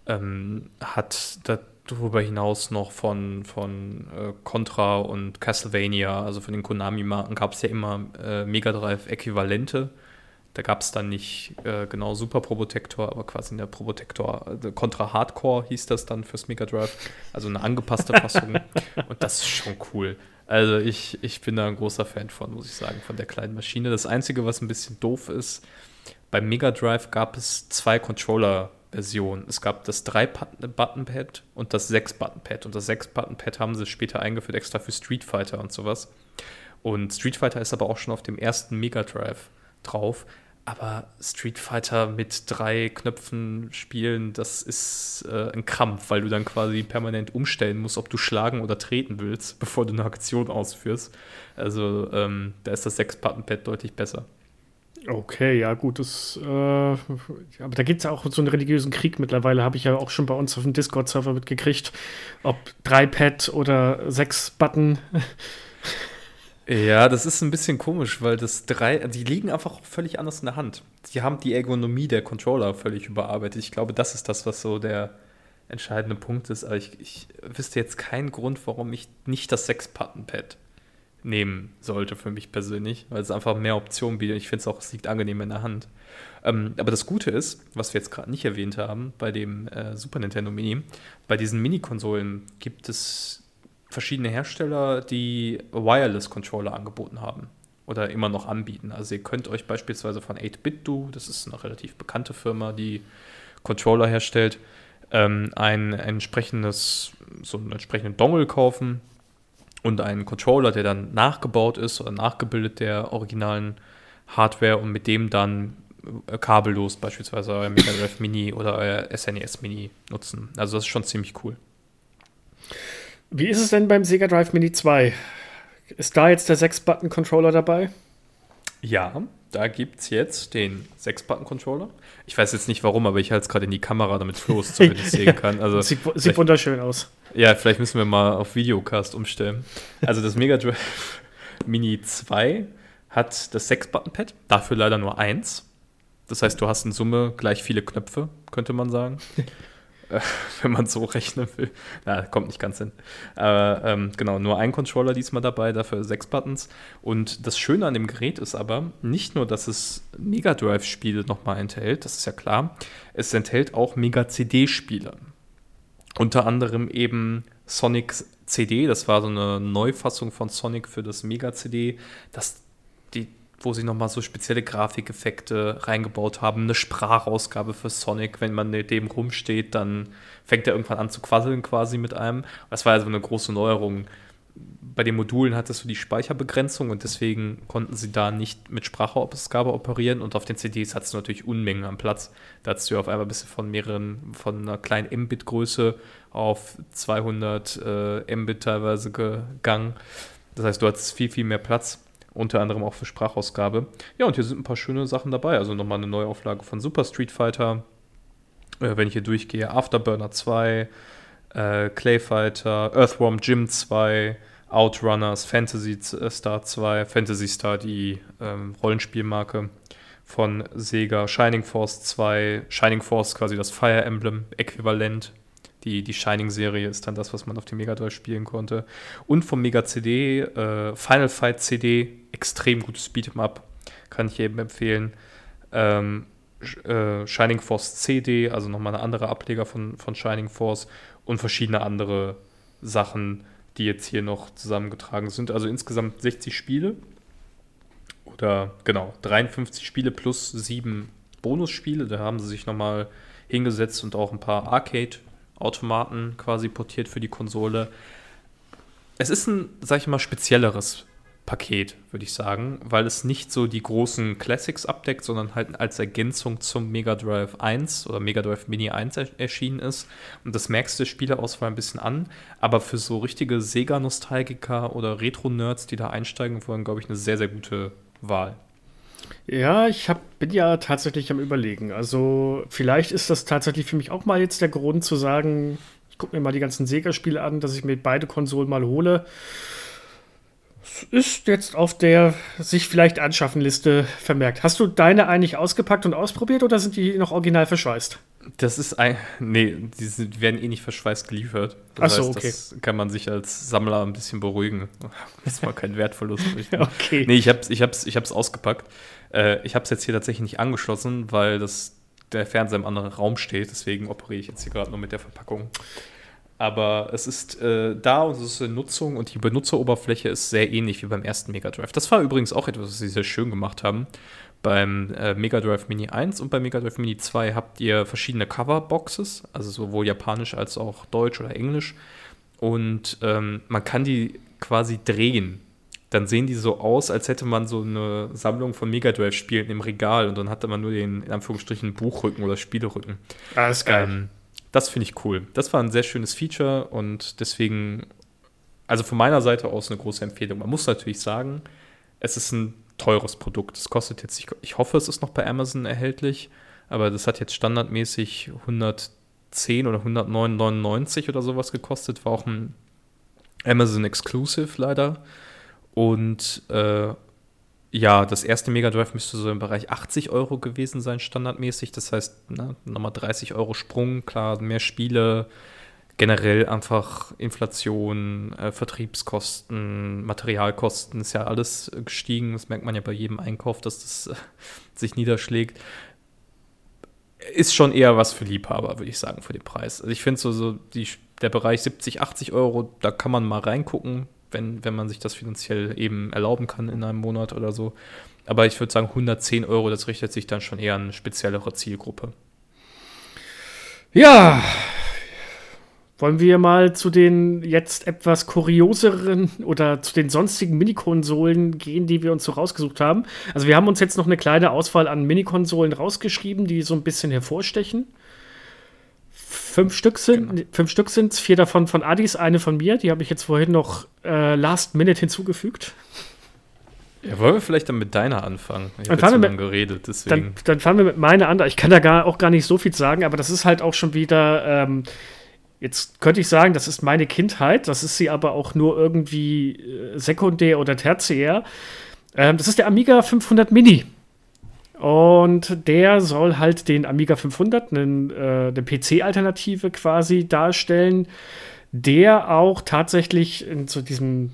ähm, hat darüber hinaus noch von, von äh, Contra und Castlevania, also von den Konami-Marken, gab es ja immer äh, Mega Drive-Äquivalente. Da gab es dann nicht äh, genau Super Probotector, aber quasi in der Probotector, also Contra Hardcore hieß das dann fürs Mega Drive, also eine angepasste Fassung. und das ist schon cool. Also ich, ich bin da ein großer Fan von, muss ich sagen, von der kleinen Maschine. Das Einzige, was ein bisschen doof ist, beim Mega Drive gab es zwei Controller-Versionen. Es gab das 3-Button-Pad und das 6-Button-Pad. Und das 6-Button-Pad haben sie später eingeführt, extra für Street Fighter und sowas. Und Street Fighter ist aber auch schon auf dem ersten Mega Drive drauf. Aber Street Fighter mit drei Knöpfen spielen, das ist äh, ein Krampf, weil du dann quasi permanent umstellen musst, ob du schlagen oder treten willst, bevor du eine Aktion ausführst. Also ähm, da ist das Sechs-Button-Pad deutlich besser. Okay, ja, gut, das, äh, aber da gibt es ja auch so einen religiösen Krieg mittlerweile, habe ich ja auch schon bei uns auf dem Discord-Server mitgekriegt, ob drei Pad oder sechs Button. Ja, das ist ein bisschen komisch, weil das drei, die liegen einfach völlig anders in der Hand. Die haben die Ergonomie der Controller völlig überarbeitet. Ich glaube, das ist das, was so der entscheidende Punkt ist. Aber ich, ich wüsste jetzt keinen Grund, warum ich nicht das Sechs-Button-Pad nehmen sollte für mich persönlich, weil es einfach mehr Optionen bietet. Ich finde es auch, es liegt angenehm in der Hand. Ähm, aber das Gute ist, was wir jetzt gerade nicht erwähnt haben, bei dem äh, Super Nintendo Mini, bei diesen Mini-Konsolen gibt es verschiedene Hersteller, die Wireless-Controller angeboten haben oder immer noch anbieten. Also ihr könnt euch beispielsweise von 8BitDo, das ist eine relativ bekannte Firma, die Controller herstellt, ähm, ein, entsprechendes, so einen entsprechenden Dongle kaufen und einen Controller, der dann nachgebaut ist oder nachgebildet der originalen Hardware und mit dem dann äh, kabellos beispielsweise euer Mega Drive Mini oder euer SNES e Mini nutzen. Also das ist schon ziemlich cool. Wie ist es denn beim Sega Drive Mini 2? Ist da jetzt der 6-Button-Controller dabei? Ja, da gibt es jetzt den 6-Button-Controller. Ich weiß jetzt nicht warum, aber ich halte es gerade in die Kamera, damit Flo es zumindest sehen kann. Also sieht, sieht wunderschön aus. Ja, vielleicht müssen wir mal auf Videocast umstellen. Also das Mega Drive Mini 2 hat das 6-Button-Pad, dafür leider nur eins. Das heißt, du hast in Summe gleich viele Knöpfe, könnte man sagen. wenn man so rechnen will. Na, kommt nicht ganz hin. Aber ähm, genau, nur ein Controller diesmal dabei, dafür sechs Buttons. Und das Schöne an dem Gerät ist aber nicht nur, dass es Mega Drive-Spiele nochmal enthält, das ist ja klar, es enthält auch Mega CD-Spiele. Unter anderem eben Sonic CD, das war so eine Neufassung von Sonic für das Mega CD. Das wo sie nochmal so spezielle Grafikeffekte reingebaut haben. Eine Sprachausgabe für Sonic, wenn man dem rumsteht, dann fängt er irgendwann an zu quasseln quasi mit einem. Das war also eine große Neuerung. Bei den Modulen hattest du die Speicherbegrenzung und deswegen konnten sie da nicht mit Sprachausgabe operieren und auf den CDs hattest du natürlich Unmengen am Platz. Da hattest du auf einmal bis von mehreren, von einer kleinen Mbit-Größe auf 200 äh, Mbit teilweise gegangen. Das heißt, du hattest viel, viel mehr Platz unter anderem auch für Sprachausgabe. Ja, und hier sind ein paar schöne Sachen dabei. Also nochmal eine Neuauflage von Super Street Fighter. Äh, wenn ich hier durchgehe, Afterburner 2, äh, Clay Fighter, Earthworm Jim 2, Outrunners, Fantasy Star 2, Fantasy Star, die ähm, Rollenspielmarke von Sega, Shining Force 2, Shining Force quasi das Fire Emblem Äquivalent die, die Shining-Serie ist dann das, was man auf dem Mega Drive spielen konnte. Und vom Mega CD, äh, Final Fight CD, extrem gutes Beat'em Up, kann ich jedem empfehlen. Ähm, äh, Shining Force CD, also nochmal eine andere Ableger von, von Shining Force und verschiedene andere Sachen, die jetzt hier noch zusammengetragen sind. Also insgesamt 60 Spiele oder genau 53 Spiele plus sieben Bonusspiele. Da haben sie sich nochmal hingesetzt und auch ein paar Arcade Automaten quasi portiert für die Konsole. Es ist ein, sag ich mal, spezielleres Paket, würde ich sagen, weil es nicht so die großen Classics abdeckt, sondern halt als Ergänzung zum Mega Drive 1 oder Mega Drive Mini 1 erschienen ist. Und das merkst du der Spielerauswahl ein bisschen an. Aber für so richtige Sega-Nostalgiker oder Retro-Nerds, die da einsteigen wollen, glaube ich, eine sehr, sehr gute Wahl. Ja, ich hab, bin ja tatsächlich am Überlegen. Also, vielleicht ist das tatsächlich für mich auch mal jetzt der Grund zu sagen, ich gucke mir mal die ganzen Sega-Spiele an, dass ich mir beide Konsolen mal hole. Es ist jetzt auf der sich vielleicht anschaffen Liste vermerkt. Hast du deine eigentlich ausgepackt und ausprobiert oder sind die noch original verschweißt? Das ist ein. Nee, die, sind, die werden eh nicht verschweißt geliefert. Das so, heißt, okay. Das kann man sich als Sammler ein bisschen beruhigen. Das war kein Wertverlust. okay. Nee, ich hab's, ich, hab's, ich hab's ausgepackt. Äh, ich habe es jetzt hier tatsächlich nicht angeschlossen, weil das, der Fernseher im anderen Raum steht. Deswegen operiere ich jetzt hier gerade nur mit der Verpackung. Aber es ist äh, da und es ist in Nutzung und die Benutzeroberfläche ist sehr ähnlich wie beim ersten Mega Drive. Das war übrigens auch etwas, was sie sehr schön gemacht haben. Beim äh, Mega Drive Mini 1 und beim Mega Drive Mini 2 habt ihr verschiedene Coverboxes, also sowohl japanisch als auch deutsch oder englisch. Und ähm, man kann die quasi drehen dann sehen die so aus, als hätte man so eine Sammlung von Mega Drive-Spielen im Regal und dann hatte man nur den, in Anführungsstrichen, Buchrücken oder Spielerücken. Ah, das ist geil. Ähm, das finde ich cool. Das war ein sehr schönes Feature und deswegen, also von meiner Seite aus eine große Empfehlung. Man muss natürlich sagen, es ist ein teures Produkt. Es kostet jetzt, ich, ich hoffe, es ist noch bei Amazon erhältlich, aber das hat jetzt standardmäßig 110 oder 109,99 oder sowas gekostet. War auch ein Amazon Exclusive leider. Und äh, ja, das erste Mega Drive müsste so im Bereich 80 Euro gewesen sein, standardmäßig. Das heißt, ne, nochmal 30 Euro Sprung, klar, mehr Spiele, generell einfach Inflation, äh, Vertriebskosten, Materialkosten ist ja alles gestiegen. Das merkt man ja bei jedem Einkauf, dass das äh, sich niederschlägt. Ist schon eher was für Liebhaber, würde ich sagen, für den Preis. Also ich finde so, so die, der Bereich 70, 80 Euro, da kann man mal reingucken, wenn, wenn man sich das finanziell eben erlauben kann in einem Monat oder so. Aber ich würde sagen, 110 Euro, das richtet sich dann schon eher an eine speziellere Zielgruppe. Ja, wollen wir mal zu den jetzt etwas kurioseren oder zu den sonstigen Minikonsolen gehen, die wir uns so rausgesucht haben? Also wir haben uns jetzt noch eine kleine Auswahl an Minikonsolen rausgeschrieben, die so ein bisschen hervorstechen. Fünf Stück sind genau. fünf Stück sind's, vier davon von Adis, eine von mir. Die habe ich jetzt vorhin noch äh, Last Minute hinzugefügt. Ja, wollen wir vielleicht dann mit deiner anfangen? Ich habe mit, geredet, deswegen. Dann, dann, fangen wir mit meiner an. Ich kann da gar, auch gar nicht so viel sagen, aber das ist halt auch schon wieder ähm, Jetzt könnte ich sagen, das ist meine Kindheit, das ist sie aber auch nur irgendwie äh, sekundär oder tertiär. Ähm, das ist der Amiga 500 Mini. Und der soll halt den Amiga 500, einen, äh, eine PC-Alternative quasi darstellen, der auch tatsächlich in so diesem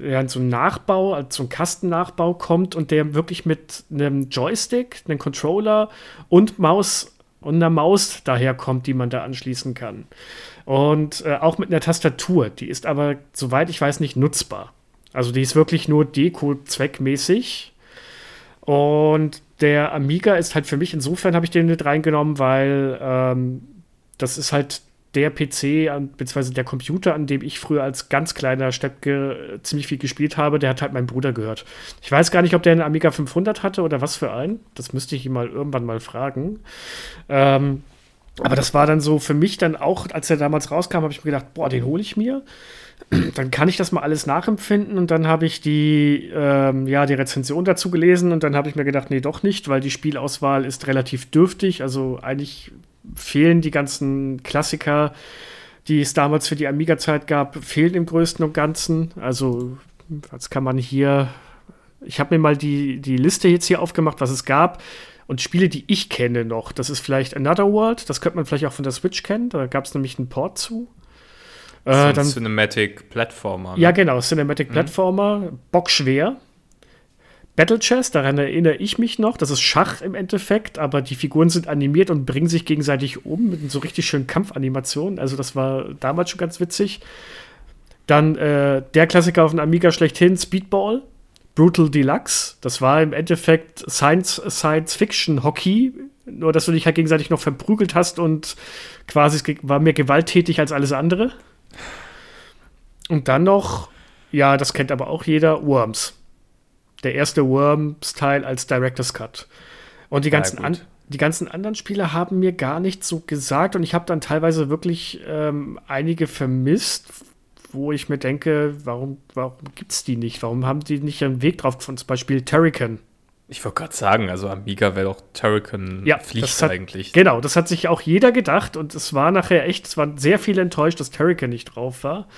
ja, in so einen Nachbau, also so Kastennachbau kommt und der wirklich mit einem Joystick, einem Controller und Maus und einer Maus daherkommt, die man da anschließen kann. Und äh, auch mit einer Tastatur. Die ist aber, soweit ich weiß, nicht nutzbar. Also die ist wirklich nur Deko-zweckmäßig. Und der Amiga ist halt für mich, insofern habe ich den mit reingenommen, weil ähm, das ist halt der PC, beziehungsweise der Computer, an dem ich früher als ganz kleiner Steppke ziemlich viel gespielt habe, der hat halt meinem Bruder gehört. Ich weiß gar nicht, ob der einen Amiga 500 hatte oder was für einen. Das müsste ich ihn mal irgendwann mal fragen. Ähm, aber das war dann so für mich dann auch, als er damals rauskam, habe ich mir gedacht, boah, den hole ich mir. Dann kann ich das mal alles nachempfinden und dann habe ich die, ähm, ja, die Rezension dazu gelesen und dann habe ich mir gedacht, nee, doch nicht, weil die Spielauswahl ist relativ dürftig. Also eigentlich fehlen die ganzen Klassiker, die es damals für die Amiga-Zeit gab, fehlen im Größten und Ganzen. Also, was kann man hier. Ich habe mir mal die, die Liste jetzt hier aufgemacht, was es gab. Und Spiele, die ich kenne noch, das ist vielleicht Another World, das könnte man vielleicht auch von der Switch kennen, da gab es nämlich einen Port zu. Äh, dann, Cinematic Platformer. Ne? Ja, genau, Cinematic mhm. Platformer, bockschwer. Battle Chess, daran erinnere ich mich noch. Das ist Schach im Endeffekt, aber die Figuren sind animiert und bringen sich gegenseitig um mit so richtig schönen Kampfanimationen. Also, das war damals schon ganz witzig. Dann äh, der Klassiker auf dem Amiga schlechthin, Speedball, Brutal Deluxe. Das war im Endeffekt Science, Science Fiction Hockey, nur dass du dich halt gegenseitig noch verprügelt hast und quasi war mehr gewalttätig als alles andere. Und dann noch, ja, das kennt aber auch jeder, Worms der erste Worms-Teil als Director's Cut. Und die ganzen, an, die ganzen anderen Spiele haben mir gar nicht so gesagt und ich habe dann teilweise wirklich ähm, einige vermisst, wo ich mir denke, warum, warum gibt es die nicht? Warum haben die nicht einen Weg drauf gefunden? Zum Beispiel Terrican. Ich wollte gerade sagen, also Amiga wäre doch Terrican ja, Pflicht hat, eigentlich. Genau, das hat sich auch jeder gedacht und es war nachher echt, es waren sehr viele enttäuscht, dass Terrican nicht drauf war.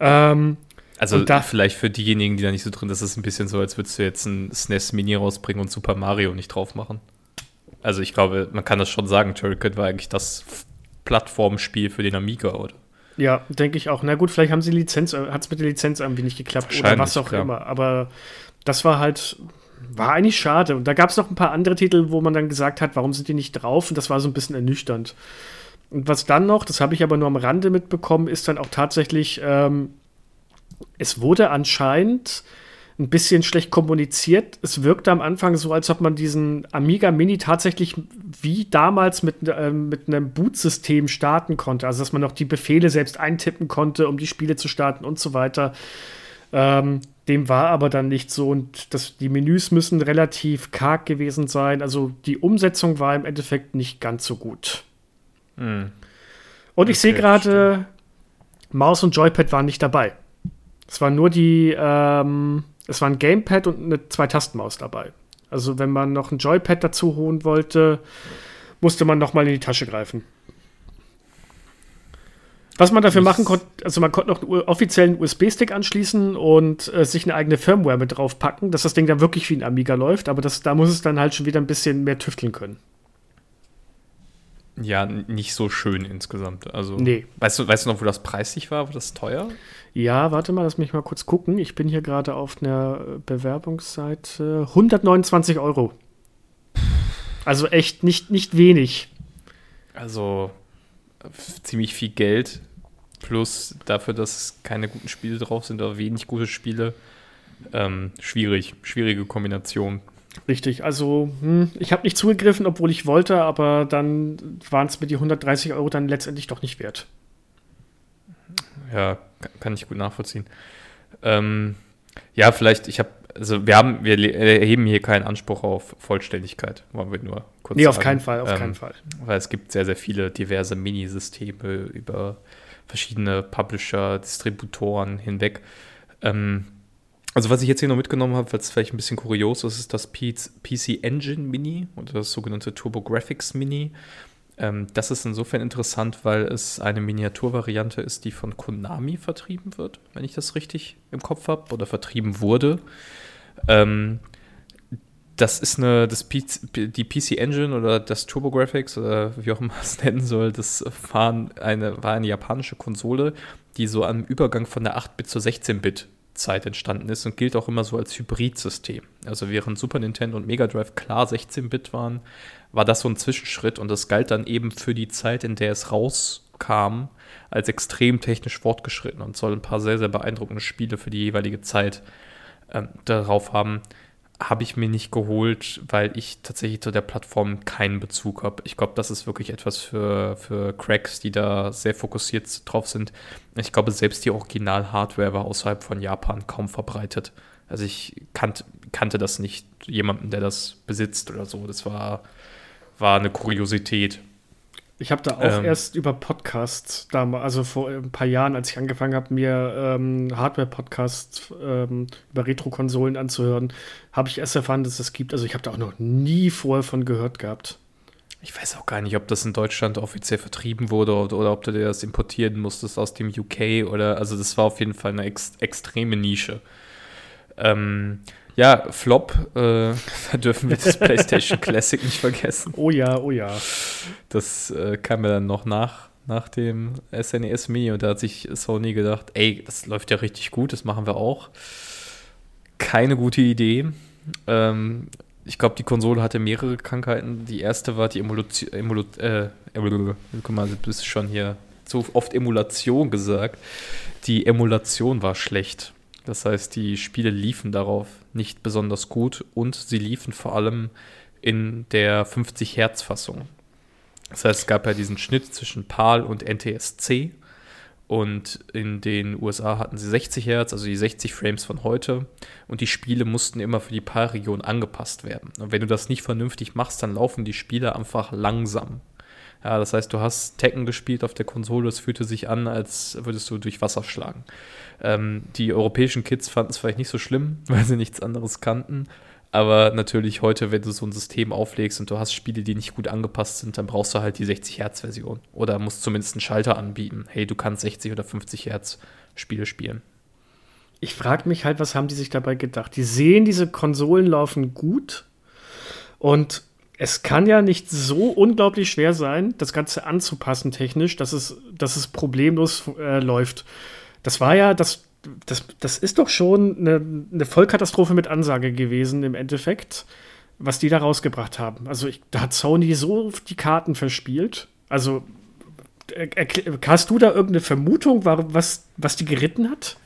Ähm, also da, vielleicht für diejenigen, die da nicht so drin, das ist ein bisschen so, als würdest du jetzt ein SNES Mini rausbringen und Super Mario nicht drauf machen. Also ich glaube, man kann das schon sagen, Turrican war eigentlich das Plattformspiel für den Amiga, oder? Ja, denke ich auch. Na gut, vielleicht haben sie Lizenz, hat es mit der Lizenz irgendwie nicht geklappt oder was auch klar. immer. Aber das war halt, war eigentlich schade. Und da gab es noch ein paar andere Titel, wo man dann gesagt hat, warum sind die nicht drauf? Und das war so ein bisschen ernüchternd. Und was dann noch, das habe ich aber nur am Rande mitbekommen, ist dann auch tatsächlich ähm, es wurde anscheinend ein bisschen schlecht kommuniziert. Es wirkte am Anfang so, als ob man diesen Amiga Mini tatsächlich wie damals mit, äh, mit einem Boot-System starten konnte. Also, dass man noch die Befehle selbst eintippen konnte, um die Spiele zu starten und so weiter. Ähm, dem war aber dann nicht so und das, die Menüs müssen relativ karg gewesen sein. Also die Umsetzung war im Endeffekt nicht ganz so gut. Hm. Und ich sehe gerade, Maus und Joypad waren nicht dabei. Es war nur die, ähm, es war ein Gamepad und eine Zwei-Tastenmaus dabei. Also wenn man noch ein Joypad dazu holen wollte, musste man noch mal in die Tasche greifen. Was man dafür machen konnte, also man konnte noch einen offiziellen USB-Stick anschließen und äh, sich eine eigene Firmware mit drauf packen, dass das Ding dann wirklich wie ein Amiga läuft, aber das, da muss es dann halt schon wieder ein bisschen mehr tüfteln können. Ja, nicht so schön insgesamt. Also, nee. weißt, du, weißt du noch, wo das preislich war? War das teuer? Ja, warte mal, lass mich mal kurz gucken. Ich bin hier gerade auf einer Bewerbungsseite. 129 Euro. Also echt nicht, nicht wenig. Also ziemlich viel Geld. Plus dafür, dass keine guten Spiele drauf sind oder wenig gute Spiele. Ähm, schwierig, schwierige Kombination. Richtig, also hm, ich habe nicht zugegriffen, obwohl ich wollte, aber dann waren es mir die 130 Euro dann letztendlich doch nicht wert. Ja, kann ich gut nachvollziehen. Ähm, ja, vielleicht, ich habe, also wir haben, wir erheben hier keinen Anspruch auf Vollständigkeit, wollen wir nur kurz Nee, auf keinen Fall, auf ähm, keinen Fall. Weil es gibt sehr, sehr viele diverse Minisysteme über verschiedene Publisher, Distributoren hinweg. Ähm, also was ich jetzt hier noch mitgenommen habe, weil es vielleicht ein bisschen kurios ist, ist das PC Engine Mini oder das sogenannte TurboGrafx Mini. Ähm, das ist insofern interessant, weil es eine Miniaturvariante ist, die von Konami vertrieben wird, wenn ich das richtig im Kopf habe, oder vertrieben wurde. Ähm, das ist eine, das P die PC Engine oder das TurboGrafx oder wie auch immer es nennen soll, das war eine, war eine japanische Konsole, die so am Übergang von der 8-Bit zur 16-Bit Zeit entstanden ist und gilt auch immer so als Hybridsystem. Also während Super Nintendo und Mega Drive klar 16-Bit waren, war das so ein Zwischenschritt und das galt dann eben für die Zeit, in der es rauskam, als extrem technisch fortgeschritten und soll ein paar sehr, sehr beeindruckende Spiele für die jeweilige Zeit äh, darauf haben habe ich mir nicht geholt, weil ich tatsächlich zu der Plattform keinen Bezug habe. Ich glaube, das ist wirklich etwas für, für Cracks, die da sehr fokussiert drauf sind. Ich glaube, selbst die Original-Hardware war außerhalb von Japan kaum verbreitet. Also ich kannt, kannte das nicht, jemanden, der das besitzt oder so. Das war, war eine Kuriosität. Ich habe da auch ähm, erst über Podcasts, also vor ein paar Jahren, als ich angefangen habe, mir ähm, Hardware-Podcasts ähm, über Retro-Konsolen anzuhören, habe ich erst erfahren, dass es das gibt. Also ich habe da auch noch nie vorher von gehört gehabt. Ich weiß auch gar nicht, ob das in Deutschland offiziell vertrieben wurde oder, oder ob du dir das importieren musstest aus dem UK oder, also das war auf jeden Fall eine ex extreme Nische. Ähm, ja, Flop, äh, da dürfen wir das PlayStation Classic nicht vergessen. Oh ja, oh ja. Das äh, kam mir dann noch nach, nach dem SNES e Mini und da hat sich Sony gedacht, ey, das läuft ja richtig gut, das machen wir auch. Keine gute Idee. Ähm, ich glaube, die Konsole hatte mehrere Krankheiten. Die erste war die Emulation, Emulu äh, Emulu guck mal, du bist schon hier so oft Emulation gesagt. Die Emulation war schlecht. Das heißt, die Spiele liefen darauf nicht besonders gut und sie liefen vor allem in der 50 Hertz Fassung. Das heißt, es gab ja diesen Schnitt zwischen PAL und NTSC und in den USA hatten sie 60 Hertz, also die 60 Frames von heute und die Spiele mussten immer für die PAL-Region angepasst werden. Und wenn du das nicht vernünftig machst, dann laufen die Spiele einfach langsam. Ja, das heißt, du hast Tekken gespielt auf der Konsole, es fühlte sich an, als würdest du durch Wasser schlagen. Ähm, die europäischen Kids fanden es vielleicht nicht so schlimm, weil sie nichts anderes kannten. Aber natürlich heute, wenn du so ein System auflegst und du hast Spiele, die nicht gut angepasst sind, dann brauchst du halt die 60 Hertz Version. Oder musst zumindest einen Schalter anbieten. Hey, du kannst 60 oder 50 Hertz Spiele spielen. Ich frage mich halt, was haben die sich dabei gedacht? Die sehen, diese Konsolen laufen gut und es kann ja nicht so unglaublich schwer sein, das Ganze anzupassen technisch, dass es, dass es problemlos äh, läuft. Das war ja, das, das, das ist doch schon eine, eine Vollkatastrophe mit Ansage gewesen im Endeffekt, was die da rausgebracht haben. Also ich, da hat Sony so die Karten verspielt. Also hast du da irgendeine Vermutung, was, was die geritten hat?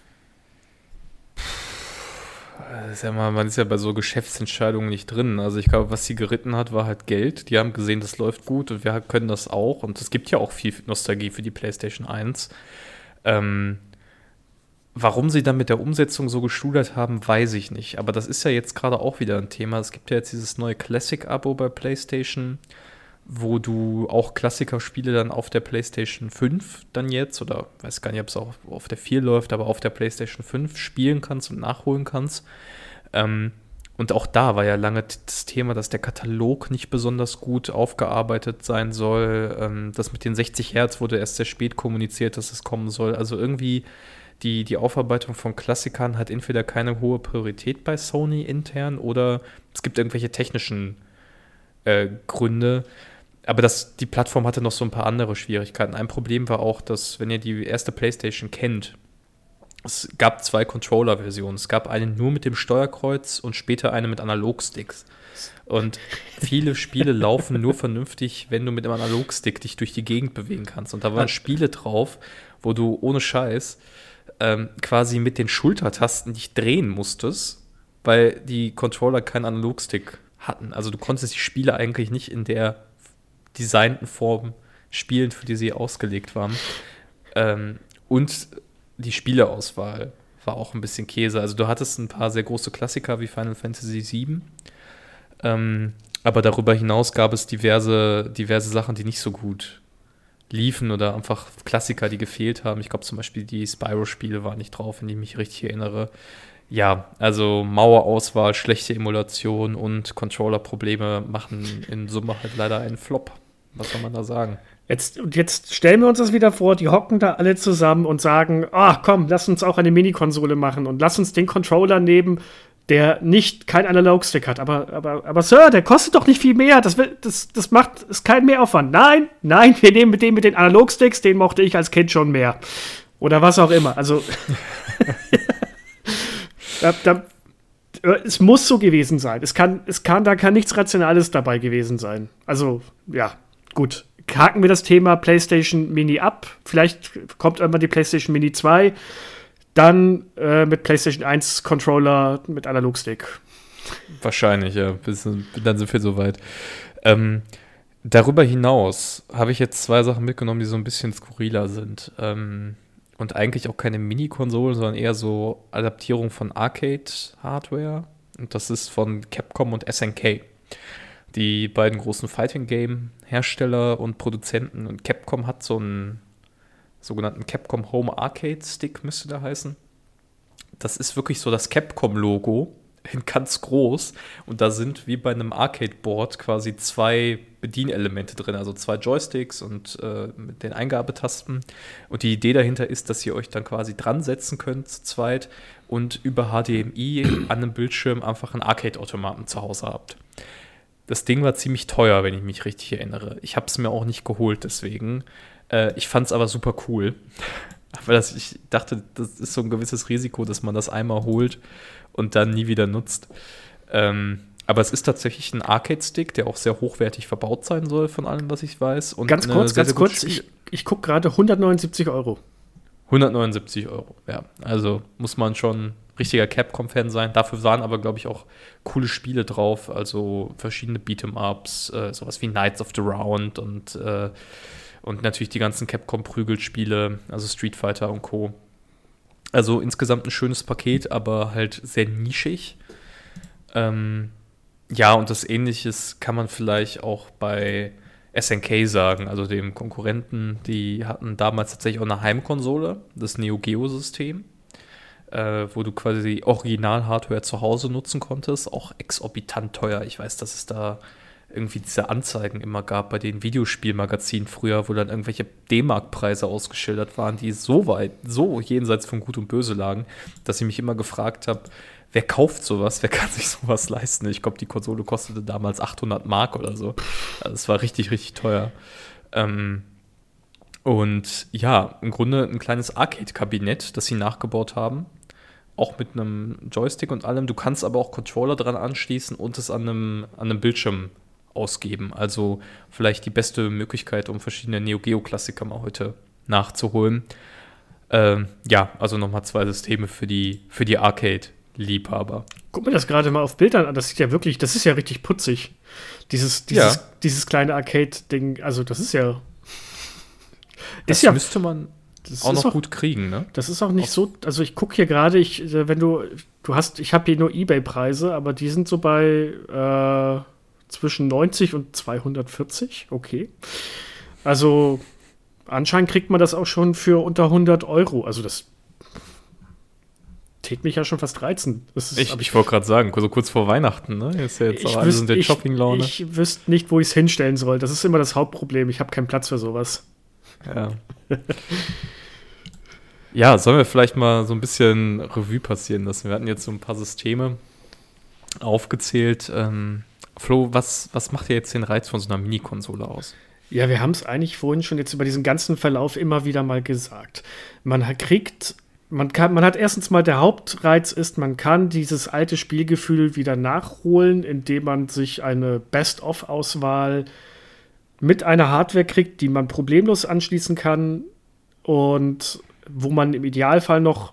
Ist ja mal, man ist ja bei so Geschäftsentscheidungen nicht drin. Also ich glaube, was sie geritten hat, war halt Geld. Die haben gesehen, das läuft gut und wir können das auch. Und es gibt ja auch viel Nostalgie für die PlayStation 1. Ähm, warum sie dann mit der Umsetzung so geschudert haben, weiß ich nicht. Aber das ist ja jetzt gerade auch wieder ein Thema. Es gibt ja jetzt dieses neue Classic-Abo bei PlayStation wo du auch Klassikerspiele dann auf der PlayStation 5 dann jetzt, oder weiß gar nicht, ob es auch auf der 4 läuft, aber auf der PlayStation 5 spielen kannst und nachholen kannst. Ähm, und auch da war ja lange das Thema, dass der Katalog nicht besonders gut aufgearbeitet sein soll. Ähm, das mit den 60 Hertz wurde erst sehr spät kommuniziert, dass es kommen soll. Also irgendwie die, die Aufarbeitung von Klassikern hat entweder keine hohe Priorität bei Sony intern oder es gibt irgendwelche technischen äh, Gründe. Aber das, die Plattform hatte noch so ein paar andere Schwierigkeiten. Ein Problem war auch, dass, wenn ihr die erste PlayStation kennt, es gab zwei Controller-Versionen. Es gab eine nur mit dem Steuerkreuz und später eine mit Analogsticks. Und viele Spiele laufen nur vernünftig, wenn du mit dem Analogstick dich durch die Gegend bewegen kannst. Und da waren Spiele drauf, wo du ohne Scheiß ähm, quasi mit den Schultertasten dich drehen musstest, weil die Controller keinen Analogstick hatten. Also du konntest die Spiele eigentlich nicht in der designten Form spielen, für die sie ausgelegt waren. Ähm, und die Spieleauswahl war auch ein bisschen Käse. Also du hattest ein paar sehr große Klassiker wie Final Fantasy VII. Ähm, aber darüber hinaus gab es diverse, diverse Sachen, die nicht so gut liefen oder einfach Klassiker, die gefehlt haben. Ich glaube zum Beispiel die Spyro-Spiele waren nicht drauf, wenn ich mich richtig erinnere. Ja, also Mauerauswahl, schlechte Emulation und Controller-Probleme machen in Summe halt leider einen Flop. Was soll man da sagen? Jetzt, jetzt stellen wir uns das wieder vor, die hocken da alle zusammen und sagen, ah, oh, komm, lass uns auch eine Mini-Konsole machen und lass uns den Controller nehmen, der nicht kein Analogstick hat. Aber, aber, aber Sir, der kostet doch nicht viel mehr. Das, das, das macht ist kein Mehraufwand. Nein, nein, wir nehmen mit dem mit den Analogsticks, den mochte ich als Kind schon mehr. Oder was auch immer. Also da, da, es muss so gewesen sein. Es kann, es kann, da kann nichts Rationales dabei gewesen sein. Also, ja, gut haken wir das Thema PlayStation Mini ab. Vielleicht kommt irgendwann die PlayStation Mini 2. Dann äh, mit PlayStation 1 Controller mit Analogstick. Wahrscheinlich, ja. Bis, dann sind wir soweit. Ähm, darüber hinaus habe ich jetzt zwei Sachen mitgenommen, die so ein bisschen skurriler sind. Ähm, und eigentlich auch keine Mini-Konsolen, sondern eher so Adaptierung von Arcade-Hardware. Und das ist von Capcom und SNK die beiden großen Fighting Game Hersteller und Produzenten. Und Capcom hat so einen sogenannten Capcom Home Arcade Stick, müsste der heißen. Das ist wirklich so das Capcom-Logo in ganz groß. Und da sind wie bei einem Arcade-Board quasi zwei Bedienelemente drin, also zwei Joysticks und äh, mit den Eingabetasten. Und die Idee dahinter ist, dass ihr euch dann quasi dran setzen könnt zu zweit und über HDMI an einem Bildschirm einfach einen Arcade-Automaten zu Hause habt. Das Ding war ziemlich teuer, wenn ich mich richtig erinnere. Ich habe es mir auch nicht geholt, deswegen. Äh, ich fand es aber super cool. Weil das, ich dachte, das ist so ein gewisses Risiko, dass man das einmal holt und dann nie wieder nutzt. Ähm, aber es ist tatsächlich ein Arcade-Stick, der auch sehr hochwertig verbaut sein soll, von allem, was ich weiß. Und ganz kurz, sehr, ganz sehr kurz, ich, ich gucke gerade 179 Euro. 179 Euro, ja. Also muss man schon richtiger Capcom-Fan sein. Dafür waren aber, glaube ich, auch coole Spiele drauf. Also verschiedene Beat'em-Ups, äh, sowas wie Knights of the Round und, äh, und natürlich die ganzen Capcom-Prügelspiele, also Street Fighter und Co. Also insgesamt ein schönes Paket, aber halt sehr nischig. Ähm, ja, und das Ähnliches kann man vielleicht auch bei SNK sagen, also dem Konkurrenten. Die hatten damals tatsächlich auch eine Heimkonsole, das Neo Geo-System äh, wo du quasi Original-Hardware zu Hause nutzen konntest. Auch exorbitant teuer. Ich weiß, dass es da irgendwie diese Anzeigen immer gab bei den Videospielmagazinen früher, wo dann irgendwelche D-Mark-Preise ausgeschildert waren, die so weit, so jenseits von Gut und Böse lagen, dass ich mich immer gefragt habe, wer kauft sowas, wer kann sich sowas leisten? Ich glaube, die Konsole kostete damals 800 Mark oder so. Also es war richtig, richtig teuer. Ähm, und ja, im Grunde ein kleines Arcade-Kabinett, das sie nachgebaut haben. Auch mit einem Joystick und allem. Du kannst aber auch Controller dran anschließen und es an einem, an einem Bildschirm ausgeben. Also vielleicht die beste Möglichkeit, um verschiedene Neo Geo-Klassiker mal heute nachzuholen. Ähm, ja, also nochmal zwei Systeme für die, für die Arcade-Liebhaber. Guck mir das gerade mal auf Bildern an. Das sieht ja wirklich, das ist ja richtig putzig. Dieses, dieses, ja. dieses kleine Arcade-Ding, also das ist ja das ja, müsste man auch noch auch, gut kriegen, ne? Das ist auch nicht Auf so, also ich gucke hier gerade, ich, äh, wenn du, du hast, ich habe hier nur Ebay-Preise, aber die sind so bei äh, zwischen 90 und 240, okay. Also anscheinend kriegt man das auch schon für unter 100 Euro, also das tät mich ja schon fast reizen. Ist, ich ich wollte gerade sagen, so kurz vor Weihnachten, ne? Ist ja jetzt ich alles in der Shopping-Laune. Ich wüsste nicht, wo ich es hinstellen soll. Das ist immer das Hauptproblem. Ich habe keinen Platz für sowas. Ja. ja, sollen wir vielleicht mal so ein bisschen Revue passieren lassen? Wir hatten jetzt so ein paar Systeme aufgezählt. Ähm, Flo, was, was macht dir jetzt den Reiz von so einer Mini-Konsole aus? Ja, wir haben es eigentlich vorhin schon jetzt über diesen ganzen Verlauf immer wieder mal gesagt. Man kriegt, man kann, man hat erstens mal der Hauptreiz ist, man kann dieses alte Spielgefühl wieder nachholen, indem man sich eine Best-of-Auswahl mit einer Hardware kriegt, die man problemlos anschließen kann und wo man im Idealfall noch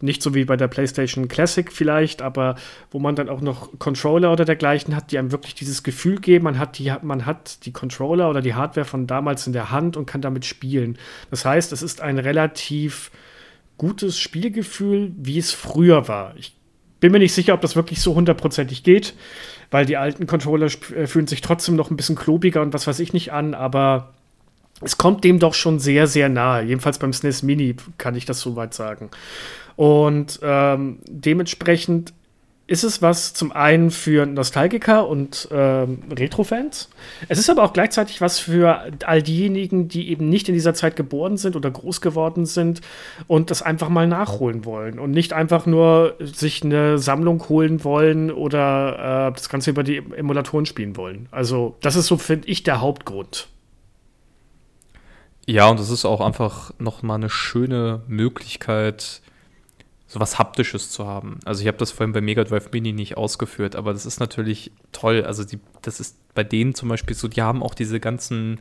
nicht so wie bei der PlayStation Classic vielleicht, aber wo man dann auch noch Controller oder dergleichen hat, die einem wirklich dieses Gefühl geben, man hat die, man hat die Controller oder die Hardware von damals in der Hand und kann damit spielen. Das heißt, es ist ein relativ gutes Spielgefühl, wie es früher war. Ich bin mir nicht sicher, ob das wirklich so hundertprozentig geht, weil die alten Controller äh, fühlen sich trotzdem noch ein bisschen klobiger und was weiß ich nicht an, aber es kommt dem doch schon sehr, sehr nahe. Jedenfalls beim SNES Mini kann ich das soweit sagen. Und ähm, dementsprechend ist es was zum einen für Nostalgiker und ähm, Retro-Fans. Es ist aber auch gleichzeitig was für all diejenigen, die eben nicht in dieser Zeit geboren sind oder groß geworden sind und das einfach mal nachholen wollen und nicht einfach nur sich eine Sammlung holen wollen oder äh, das Ganze über die Emulatoren spielen wollen. Also das ist so, finde ich, der Hauptgrund. Ja, und es ist auch einfach noch mal eine schöne Möglichkeit, so was Haptisches zu haben. Also ich habe das vorhin bei Mega Drive Mini nicht ausgeführt, aber das ist natürlich toll. Also die, das ist bei denen zum Beispiel so, die haben auch diese ganzen,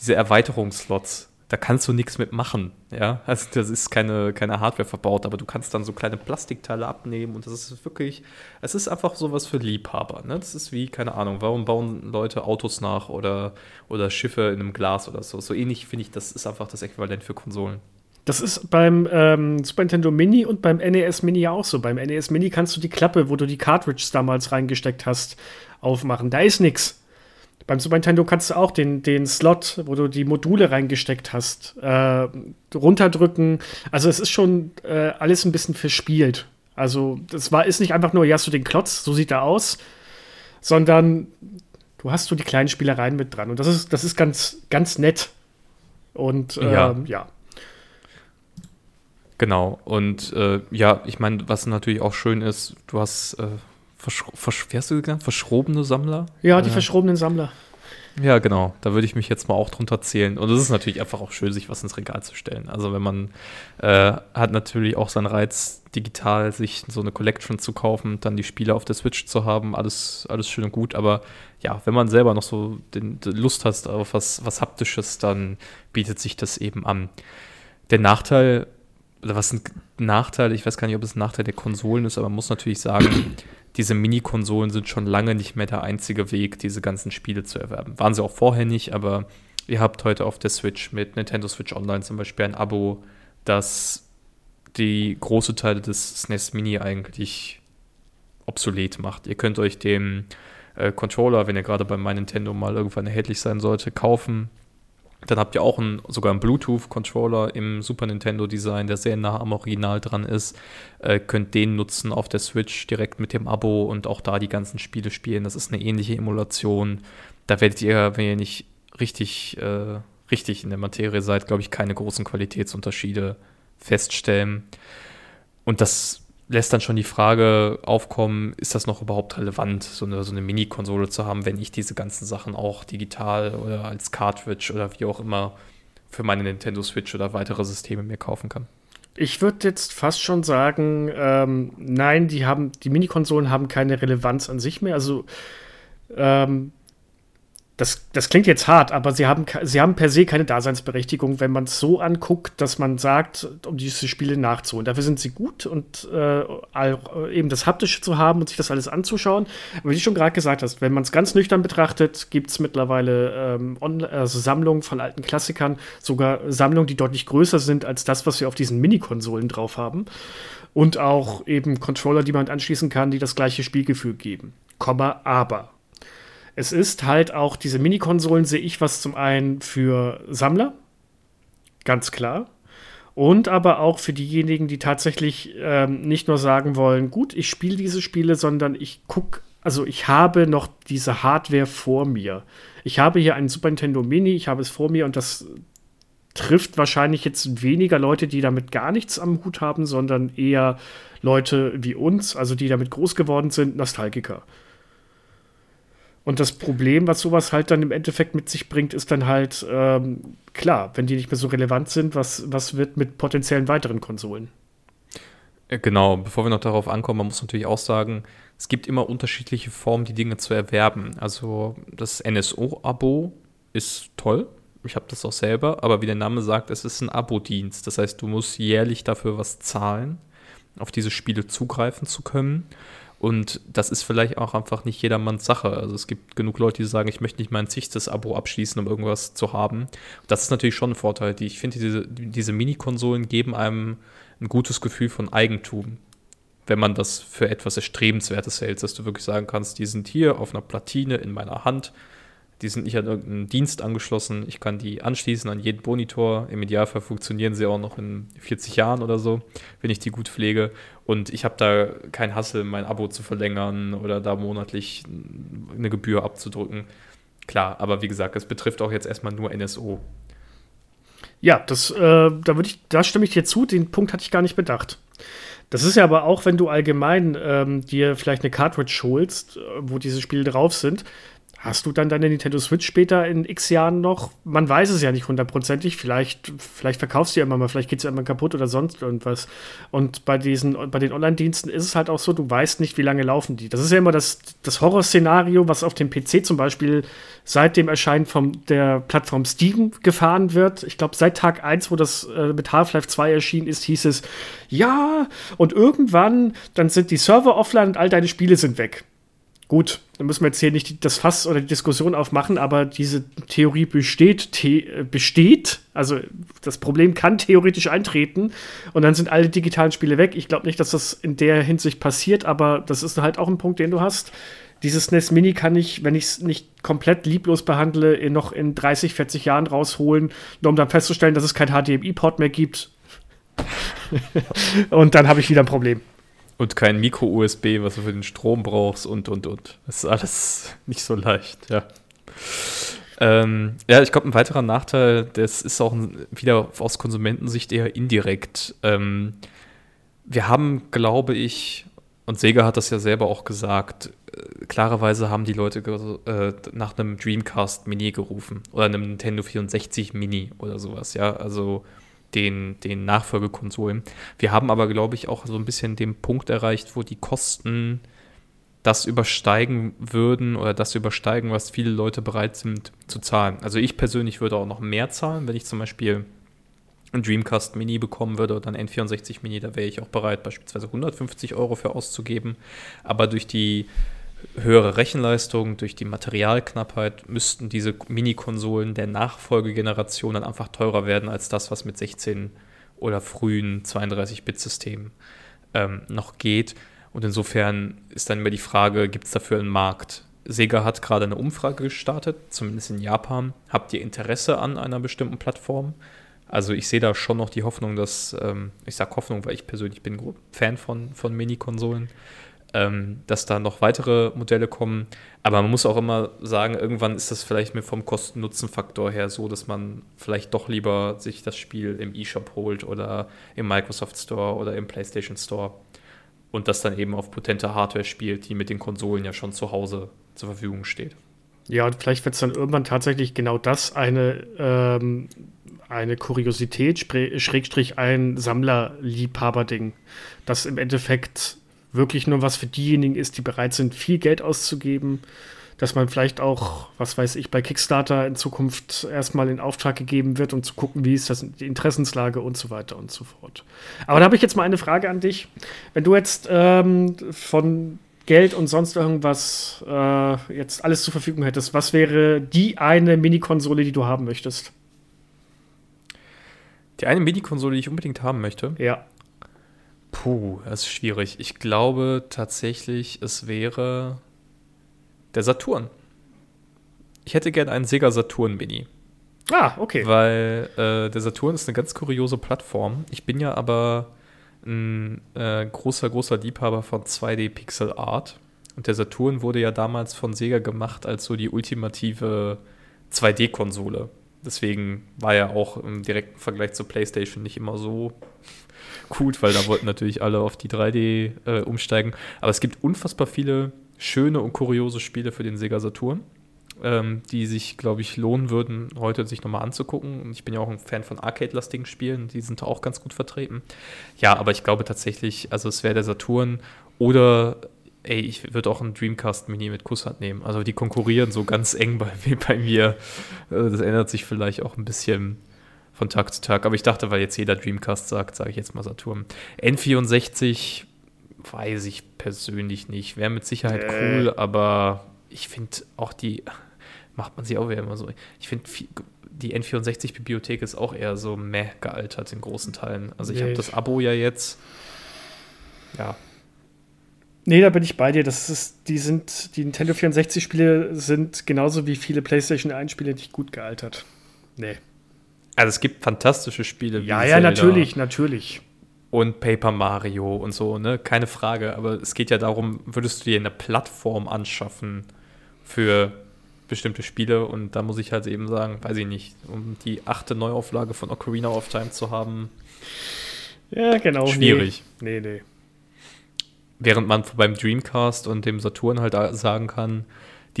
diese Erweiterungsslots. Da kannst du nichts mitmachen, ja. Also das ist keine, keine Hardware verbaut, aber du kannst dann so kleine Plastikteile abnehmen und das ist wirklich, es ist einfach sowas für Liebhaber, ne? Das ist wie, keine Ahnung, warum bauen Leute Autos nach oder, oder Schiffe in einem Glas oder so. So ähnlich finde ich, das ist einfach das Äquivalent für Konsolen. Das ist beim ähm, Super Nintendo Mini und beim NES Mini auch so. Beim NES Mini kannst du die Klappe, wo du die Cartridges damals reingesteckt hast, aufmachen. Da ist nichts. Beim Super Nintendo kannst du auch den, den Slot, wo du die Module reingesteckt hast, äh, runterdrücken. Also es ist schon äh, alles ein bisschen verspielt. Also das war, ist nicht einfach nur, ja, hast du den Klotz, so sieht er aus, sondern du hast so die kleinen Spielereien mit dran. Und das ist, das ist ganz, ganz nett. Und äh, ja. ja. Genau, und äh, ja, ich meine, was natürlich auch schön ist, du hast, äh, versch versch wie hast du genannt? Verschrobene Sammler? Ja, die äh, verschrobenen Sammler. Ja, genau, da würde ich mich jetzt mal auch drunter zählen. Und es ist natürlich einfach auch schön, sich was ins Regal zu stellen. Also wenn man äh, hat natürlich auch seinen Reiz, digital sich so eine Collection zu kaufen, dann die Spiele auf der Switch zu haben, alles, alles schön und gut. Aber ja, wenn man selber noch so den, den Lust hat auf was, was Haptisches, dann bietet sich das eben an. Der Nachteil was ein Nachteil, ich weiß gar nicht, ob es ein Nachteil der Konsolen ist, aber man muss natürlich sagen, diese Mini-Konsolen sind schon lange nicht mehr der einzige Weg, diese ganzen Spiele zu erwerben. Waren sie auch vorher nicht, aber ihr habt heute auf der Switch mit Nintendo Switch Online zum Beispiel ein Abo, das die große Teile des SNES Mini eigentlich obsolet macht. Ihr könnt euch den äh, Controller, wenn ihr gerade bei My Nintendo mal irgendwann erhältlich sein sollte, kaufen dann habt ihr auch einen, sogar einen Bluetooth-Controller im Super Nintendo-Design, der sehr nah am Original dran ist. Äh, könnt den nutzen auf der Switch direkt mit dem Abo und auch da die ganzen Spiele spielen. Das ist eine ähnliche Emulation. Da werdet ihr, wenn ihr nicht richtig, äh, richtig in der Materie seid, glaube ich, keine großen Qualitätsunterschiede feststellen. Und das lässt dann schon die Frage aufkommen, ist das noch überhaupt relevant, so eine, so eine Mini-Konsole zu haben, wenn ich diese ganzen Sachen auch digital oder als Cartridge oder wie auch immer für meine Nintendo Switch oder weitere Systeme mir kaufen kann? Ich würde jetzt fast schon sagen, ähm, nein, die haben, die Mini-Konsolen haben keine Relevanz an sich mehr. Also ähm, das, das klingt jetzt hart, aber sie haben, sie haben per se keine Daseinsberechtigung, wenn man es so anguckt, dass man sagt, um diese Spiele nachzuholen. Dafür sind sie gut und äh, eben das Haptische zu haben und sich das alles anzuschauen. Aber wie du schon gerade gesagt hast, wenn man es ganz nüchtern betrachtet, gibt es mittlerweile ähm, also Sammlungen von alten Klassikern, sogar Sammlungen, die deutlich größer sind als das, was wir auf diesen Mini-Konsolen drauf haben. Und auch eben Controller, die man anschließen kann, die das gleiche Spielgefühl geben. Komma, aber es ist halt auch, diese Mini-Konsolen sehe ich was zum einen für Sammler, ganz klar. Und aber auch für diejenigen, die tatsächlich ähm, nicht nur sagen wollen, gut, ich spiele diese Spiele, sondern ich gucke, also ich habe noch diese Hardware vor mir. Ich habe hier einen Super Nintendo Mini, ich habe es vor mir und das trifft wahrscheinlich jetzt weniger Leute, die damit gar nichts am Hut haben, sondern eher Leute wie uns, also die damit groß geworden sind, Nostalgiker. Und das Problem, was sowas halt dann im Endeffekt mit sich bringt, ist dann halt, ähm, klar, wenn die nicht mehr so relevant sind, was, was wird mit potenziellen weiteren Konsolen? Äh, genau, bevor wir noch darauf ankommen, man muss natürlich auch sagen, es gibt immer unterschiedliche Formen, die Dinge zu erwerben. Also das NSO-Abo ist toll. Ich habe das auch selber, aber wie der Name sagt, es ist ein Abo-Dienst. Das heißt, du musst jährlich dafür was zahlen, auf diese Spiele zugreifen zu können. Und das ist vielleicht auch einfach nicht jedermanns Sache. Also es gibt genug Leute, die sagen, ich möchte nicht mein zichtes Abo abschließen, um irgendwas zu haben. Das ist natürlich schon ein Vorteil. Ich finde, diese, diese Mini-Konsolen geben einem ein gutes Gefühl von Eigentum. Wenn man das für etwas Erstrebenswertes hält, dass du wirklich sagen kannst, die sind hier auf einer Platine in meiner Hand die sind nicht an irgendeinen Dienst angeschlossen. Ich kann die anschließen an jeden Monitor. Im Idealfall funktionieren sie auch noch in 40 Jahren oder so, wenn ich die gut pflege. Und ich habe da kein Hassel, mein Abo zu verlängern oder da monatlich eine Gebühr abzudrücken. Klar, aber wie gesagt, es betrifft auch jetzt erstmal nur NSO. Ja, das, äh, da ich, da stimme ich dir zu. Den Punkt hatte ich gar nicht bedacht. Das ist ja aber auch, wenn du allgemein ähm, dir vielleicht eine Cartridge holst, äh, wo diese Spiele drauf sind, Hast du dann deine Nintendo Switch später in x Jahren noch? Man weiß es ja nicht hundertprozentig. Vielleicht, vielleicht verkaufst du ja immer mal, vielleicht geht es ja immer kaputt oder sonst irgendwas. Und bei diesen, bei den Online-Diensten ist es halt auch so, du weißt nicht, wie lange laufen die. Das ist ja immer das, das Horrorszenario, was auf dem PC zum Beispiel seit dem Erscheinen von der Plattform Steam gefahren wird. Ich glaube, seit Tag 1, wo das äh, mit Half-Life 2 erschienen ist, hieß es, ja, und irgendwann, dann sind die Server offline und all deine Spiele sind weg. Gut, dann müssen wir jetzt hier nicht das Fass oder die Diskussion aufmachen, aber diese Theorie besteht, the äh, besteht. Also das Problem kann theoretisch eintreten und dann sind alle digitalen Spiele weg. Ich glaube nicht, dass das in der Hinsicht passiert, aber das ist halt auch ein Punkt, den du hast. Dieses NES Mini kann ich, wenn ich es nicht komplett lieblos behandle, noch in 30, 40 Jahren rausholen, nur um dann festzustellen, dass es kein HDMI-Port mehr gibt. und dann habe ich wieder ein Problem. Und kein Micro-USB, was du für den Strom brauchst und, und, und. Das ist alles nicht so leicht, ja. Ähm, ja, ich glaube, ein weiterer Nachteil, das ist auch wieder aus Konsumentensicht eher indirekt. Ähm, wir haben, glaube ich, und Sega hat das ja selber auch gesagt, äh, klarerweise haben die Leute äh, nach einem Dreamcast Mini gerufen oder einem Nintendo 64 Mini oder sowas, ja. Also den, den Nachfolgekonsolen. Wir haben aber, glaube ich, auch so ein bisschen den Punkt erreicht, wo die Kosten das übersteigen würden oder das übersteigen, was viele Leute bereit sind zu zahlen. Also ich persönlich würde auch noch mehr zahlen, wenn ich zum Beispiel ein Dreamcast Mini bekommen würde oder ein N64 Mini, da wäre ich auch bereit, beispielsweise 150 Euro für auszugeben. Aber durch die höhere Rechenleistung, durch die Materialknappheit müssten diese Mini-Konsolen der Nachfolgegeneration dann einfach teurer werden als das, was mit 16 oder frühen 32-Bit-Systemen ähm, noch geht. Und insofern ist dann immer die Frage, gibt es dafür einen Markt? Sega hat gerade eine Umfrage gestartet, zumindest in Japan. Habt ihr Interesse an einer bestimmten Plattform? Also ich sehe da schon noch die Hoffnung, dass, ähm, ich sage Hoffnung, weil ich persönlich bin Fan von, von Mini-Konsolen, ähm, dass da noch weitere Modelle kommen. Aber man muss auch immer sagen, irgendwann ist das vielleicht mit vom Kosten-Nutzen-Faktor her so, dass man vielleicht doch lieber sich das Spiel im eShop holt oder im Microsoft Store oder im PlayStation Store und das dann eben auf potente Hardware spielt, die mit den Konsolen ja schon zu Hause zur Verfügung steht. Ja, und vielleicht wird es dann irgendwann tatsächlich genau das eine, ähm, eine Kuriosität, Schrägstrich ein Sammlerliebhaber-Ding, das im Endeffekt wirklich nur was für diejenigen ist, die bereit sind, viel Geld auszugeben. Dass man vielleicht auch, was weiß ich, bei Kickstarter in Zukunft erstmal in Auftrag gegeben wird, um zu gucken, wie ist das die Interessenslage und so weiter und so fort. Aber da habe ich jetzt mal eine Frage an dich. Wenn du jetzt ähm, von Geld und sonst irgendwas äh, jetzt alles zur Verfügung hättest, was wäre die eine Mini-Konsole, die du haben möchtest? Die eine Mini-Konsole, die ich unbedingt haben möchte? Ja. Puh, das ist schwierig. Ich glaube tatsächlich, es wäre der Saturn. Ich hätte gern einen Sega Saturn Mini. Ah, okay. Weil äh, der Saturn ist eine ganz kuriose Plattform. Ich bin ja aber ein äh, großer, großer Liebhaber von 2D Pixel Art. Und der Saturn wurde ja damals von Sega gemacht als so die ultimative 2D-Konsole. Deswegen war er auch im direkten Vergleich zur PlayStation nicht immer so gut, weil da wollten natürlich alle auf die 3D äh, umsteigen. Aber es gibt unfassbar viele schöne und kuriose Spiele für den Sega Saturn, ähm, die sich, glaube ich, lohnen würden, heute sich nochmal anzugucken. Und ich bin ja auch ein Fan von Arcade-lastigen Spielen, die sind auch ganz gut vertreten. Ja, aber ich glaube tatsächlich, also es wäre der Saturn oder ey, ich würde auch einen Dreamcast Mini mit Kusshand nehmen. Also die konkurrieren so ganz eng bei, bei mir. Äh, das ändert sich vielleicht auch ein bisschen von Tag zu Tag. Aber ich dachte, weil jetzt jeder Dreamcast sagt, sage ich jetzt mal Saturn. N64 weiß ich persönlich nicht. Wäre mit Sicherheit äh. cool, aber ich finde auch die, macht man sie auch wieder immer so. Ich finde, die N64-Bibliothek ist auch eher so meh gealtert in großen Teilen. Also ich nee. habe das Abo ja jetzt. Ja, Nee, da bin ich bei dir. Das ist, die sind, die Nintendo 64-Spiele sind genauso wie viele PlayStation 1-Spiele nicht gut gealtert. Nee. Also es gibt fantastische Spiele. Wie ja, ja, natürlich, natürlich. Und Paper Mario und so, ne? Keine Frage. Aber es geht ja darum, würdest du dir eine Plattform anschaffen für bestimmte Spiele? Und da muss ich halt eben sagen, weiß ich nicht, um die achte Neuauflage von Ocarina of Time zu haben. Ja, genau. Schwierig. Nee, nee. nee. Während man beim Dreamcast und dem Saturn halt sagen kann,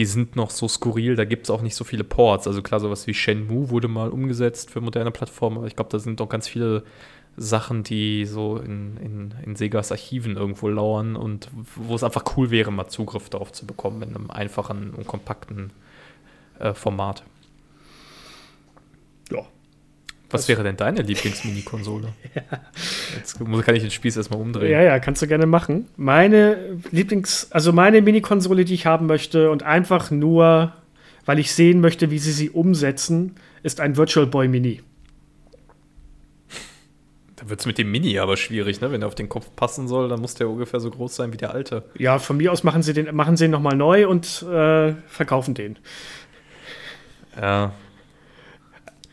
die sind noch so skurril, da gibt es auch nicht so viele Ports. Also klar, sowas wie Shenmue wurde mal umgesetzt für moderne Plattformen, aber ich glaube, da sind auch ganz viele Sachen, die so in, in, in Segas Archiven irgendwo lauern und wo es einfach cool wäre, mal Zugriff darauf zu bekommen in einem einfachen und kompakten äh, Format. Ja, was wäre denn deine Lieblings-Mini-Konsole? ja. Jetzt kann ich den Spieß erstmal umdrehen. Ja, ja, kannst du gerne machen. Meine Lieblings-, also meine Mini-Konsole, die ich haben möchte und einfach nur, weil ich sehen möchte, wie sie sie umsetzen, ist ein Virtual Boy Mini. Da wird es mit dem Mini aber schwierig, ne? Wenn er auf den Kopf passen soll, dann muss der ungefähr so groß sein wie der alte. Ja, von mir aus machen sie den, machen sie ihn nochmal neu und äh, verkaufen den. Ja,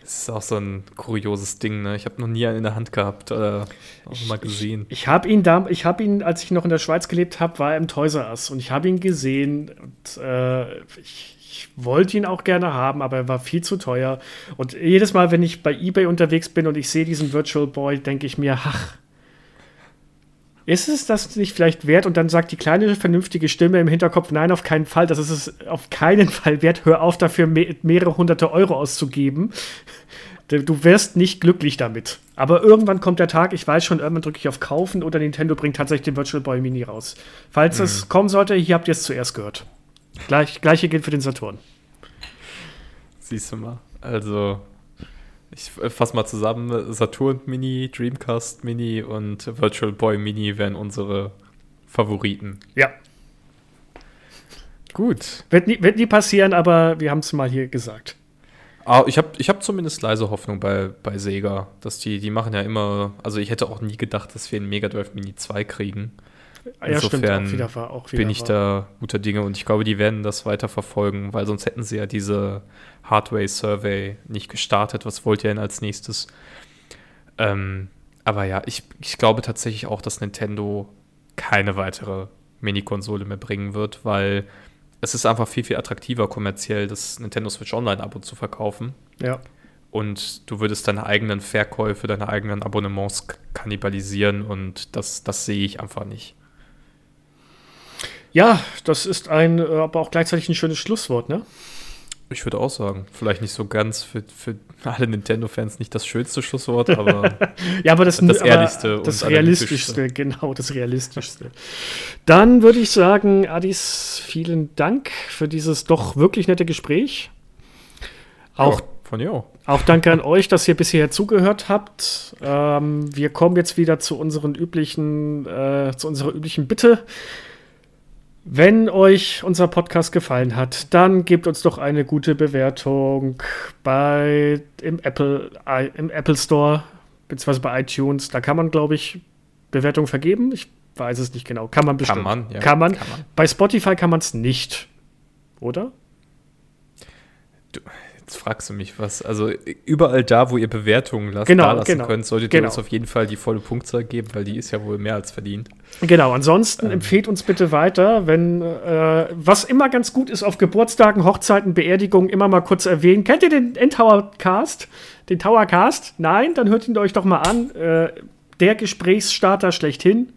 das ist auch so ein kurioses Ding, ne? Ich habe noch nie einen in der Hand gehabt oder auch mal gesehen. Ich, ich habe ihn da, ich habe ihn, als ich noch in der Schweiz gelebt habe, war er im Toys R Us und ich habe ihn gesehen und äh, ich, ich, wollte ihn auch gerne haben, aber er war viel zu teuer. Und jedes Mal, wenn ich bei eBay unterwegs bin und ich sehe diesen Virtual Boy, denke ich mir, ach, ist es das nicht vielleicht wert? Und dann sagt die kleine vernünftige Stimme im Hinterkopf, nein, auf keinen Fall, das ist es auf keinen Fall wert. Hör auf, dafür mehrere hunderte Euro auszugeben. Du wirst nicht glücklich damit. Aber irgendwann kommt der Tag, ich weiß schon, irgendwann drücke ich auf Kaufen oder Nintendo bringt tatsächlich den Virtual Boy Mini raus. Falls mhm. es kommen sollte, hier habt ihr es zuerst gehört. Gleich, gleiche gilt für den Saturn. Siehst du mal. Also, ich fasse mal zusammen: Saturn Mini, Dreamcast Mini und Virtual Boy Mini wären unsere Favoriten. Ja. Gut. Wird nie, wird nie passieren, aber wir haben es mal hier gesagt. Ah, ich habe ich hab zumindest leise Hoffnung bei, bei Sega, dass die, die machen ja immer, also ich hätte auch nie gedacht, dass wir einen Mega Drive Mini 2 kriegen. Ja, Insofern stimmt, auch wieder war, auch wieder bin ich war. da guter Dinge und ich glaube, die werden das weiter verfolgen, weil sonst hätten sie ja diese Hardware Survey nicht gestartet. Was wollt ihr denn als nächstes? Ähm, aber ja, ich, ich glaube tatsächlich auch, dass Nintendo keine weitere Mini-Konsole mehr bringen wird, weil es ist einfach viel, viel attraktiver kommerziell, das Nintendo Switch Online-Abo zu verkaufen. Ja. Und du würdest deine eigenen Verkäufe, deine eigenen Abonnements kannibalisieren und das, das sehe ich einfach nicht. Ja, das ist ein, äh, aber auch gleichzeitig ein schönes Schlusswort, ne? Ich würde auch sagen, vielleicht nicht so ganz für, für alle Nintendo-Fans nicht das schönste Schlusswort, aber, ja, aber das, das ehrlichste das realistischste, genau, das realistischste. Dann würde ich sagen, Adis, vielen Dank für dieses doch wirklich nette Gespräch. Auch, ja, auch danke an euch, dass ihr bisher zugehört habt. Ähm, wir kommen jetzt wieder zu unseren üblichen, äh, zu unserer üblichen Bitte. Wenn euch unser Podcast gefallen hat, dann gebt uns doch eine gute Bewertung bei im Apple, im Apple Store beziehungsweise bei iTunes. Da kann man, glaube ich, Bewertungen vergeben. Ich weiß es nicht genau. Kann man bestimmt. Kann man, ja. Kann man. Kann man. Bei Spotify kann man es nicht. Oder? Du, Jetzt fragst du mich was. Also überall da, wo ihr Bewertungen lasst, genau, da lassen genau, könnt, solltet genau. ihr uns auf jeden Fall die volle Punktzahl geben, weil die ist ja wohl mehr als verdient. Genau, ansonsten ähm. empfehlt uns bitte weiter, wenn äh, was immer ganz gut ist auf Geburtstagen, Hochzeiten, Beerdigungen, immer mal kurz erwähnen. Kennt ihr den Endtower Cast? Den Tower Cast? Nein? Dann hört ihn euch doch mal an. Äh, der Gesprächsstarter schlechthin.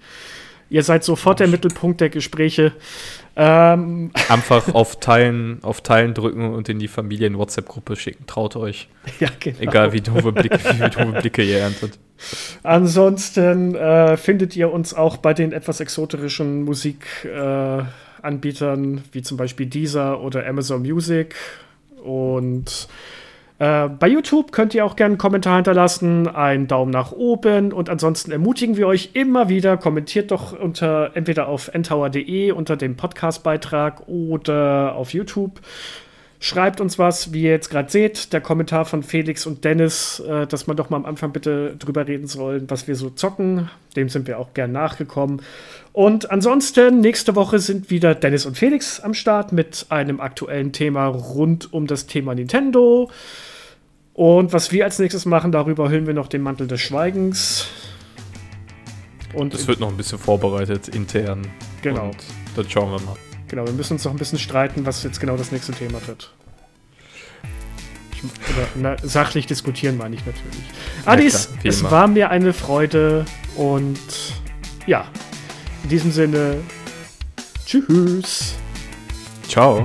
Ihr seid sofort der Mittelpunkt der Gespräche. Ähm. Einfach auf Teilen, auf Teilen drücken und in die Familien-WhatsApp-Gruppe schicken. Traut euch. Ja, genau. Egal wie doofe Blicke, wie doofe Blicke ihr erntet. Ansonsten äh, findet ihr uns auch bei den etwas exoterischen Musikanbietern, äh, wie zum Beispiel Deezer oder Amazon Music. Und äh, bei YouTube könnt ihr auch gerne einen Kommentar hinterlassen, einen Daumen nach oben und ansonsten ermutigen wir euch immer wieder, kommentiert doch unter entweder auf ntower.de unter dem Podcastbeitrag oder auf YouTube. Schreibt uns was, wie ihr jetzt gerade seht, der Kommentar von Felix und Dennis, äh, dass man doch mal am Anfang bitte drüber reden soll, was wir so zocken. Dem sind wir auch gern nachgekommen. Und ansonsten, nächste Woche sind wieder Dennis und Felix am Start mit einem aktuellen Thema rund um das Thema Nintendo. Und was wir als nächstes machen, darüber hüllen wir noch den Mantel des Schweigens. Und das wird noch ein bisschen vorbereitet intern. Genau. Und dann schauen wir mal. Genau, wir müssen uns noch ein bisschen streiten, was jetzt genau das nächste Thema wird. Oder, na, sachlich diskutieren meine ich natürlich. Adis, ja, es war mir eine Freude und ja, in diesem Sinne, tschüss. Ciao.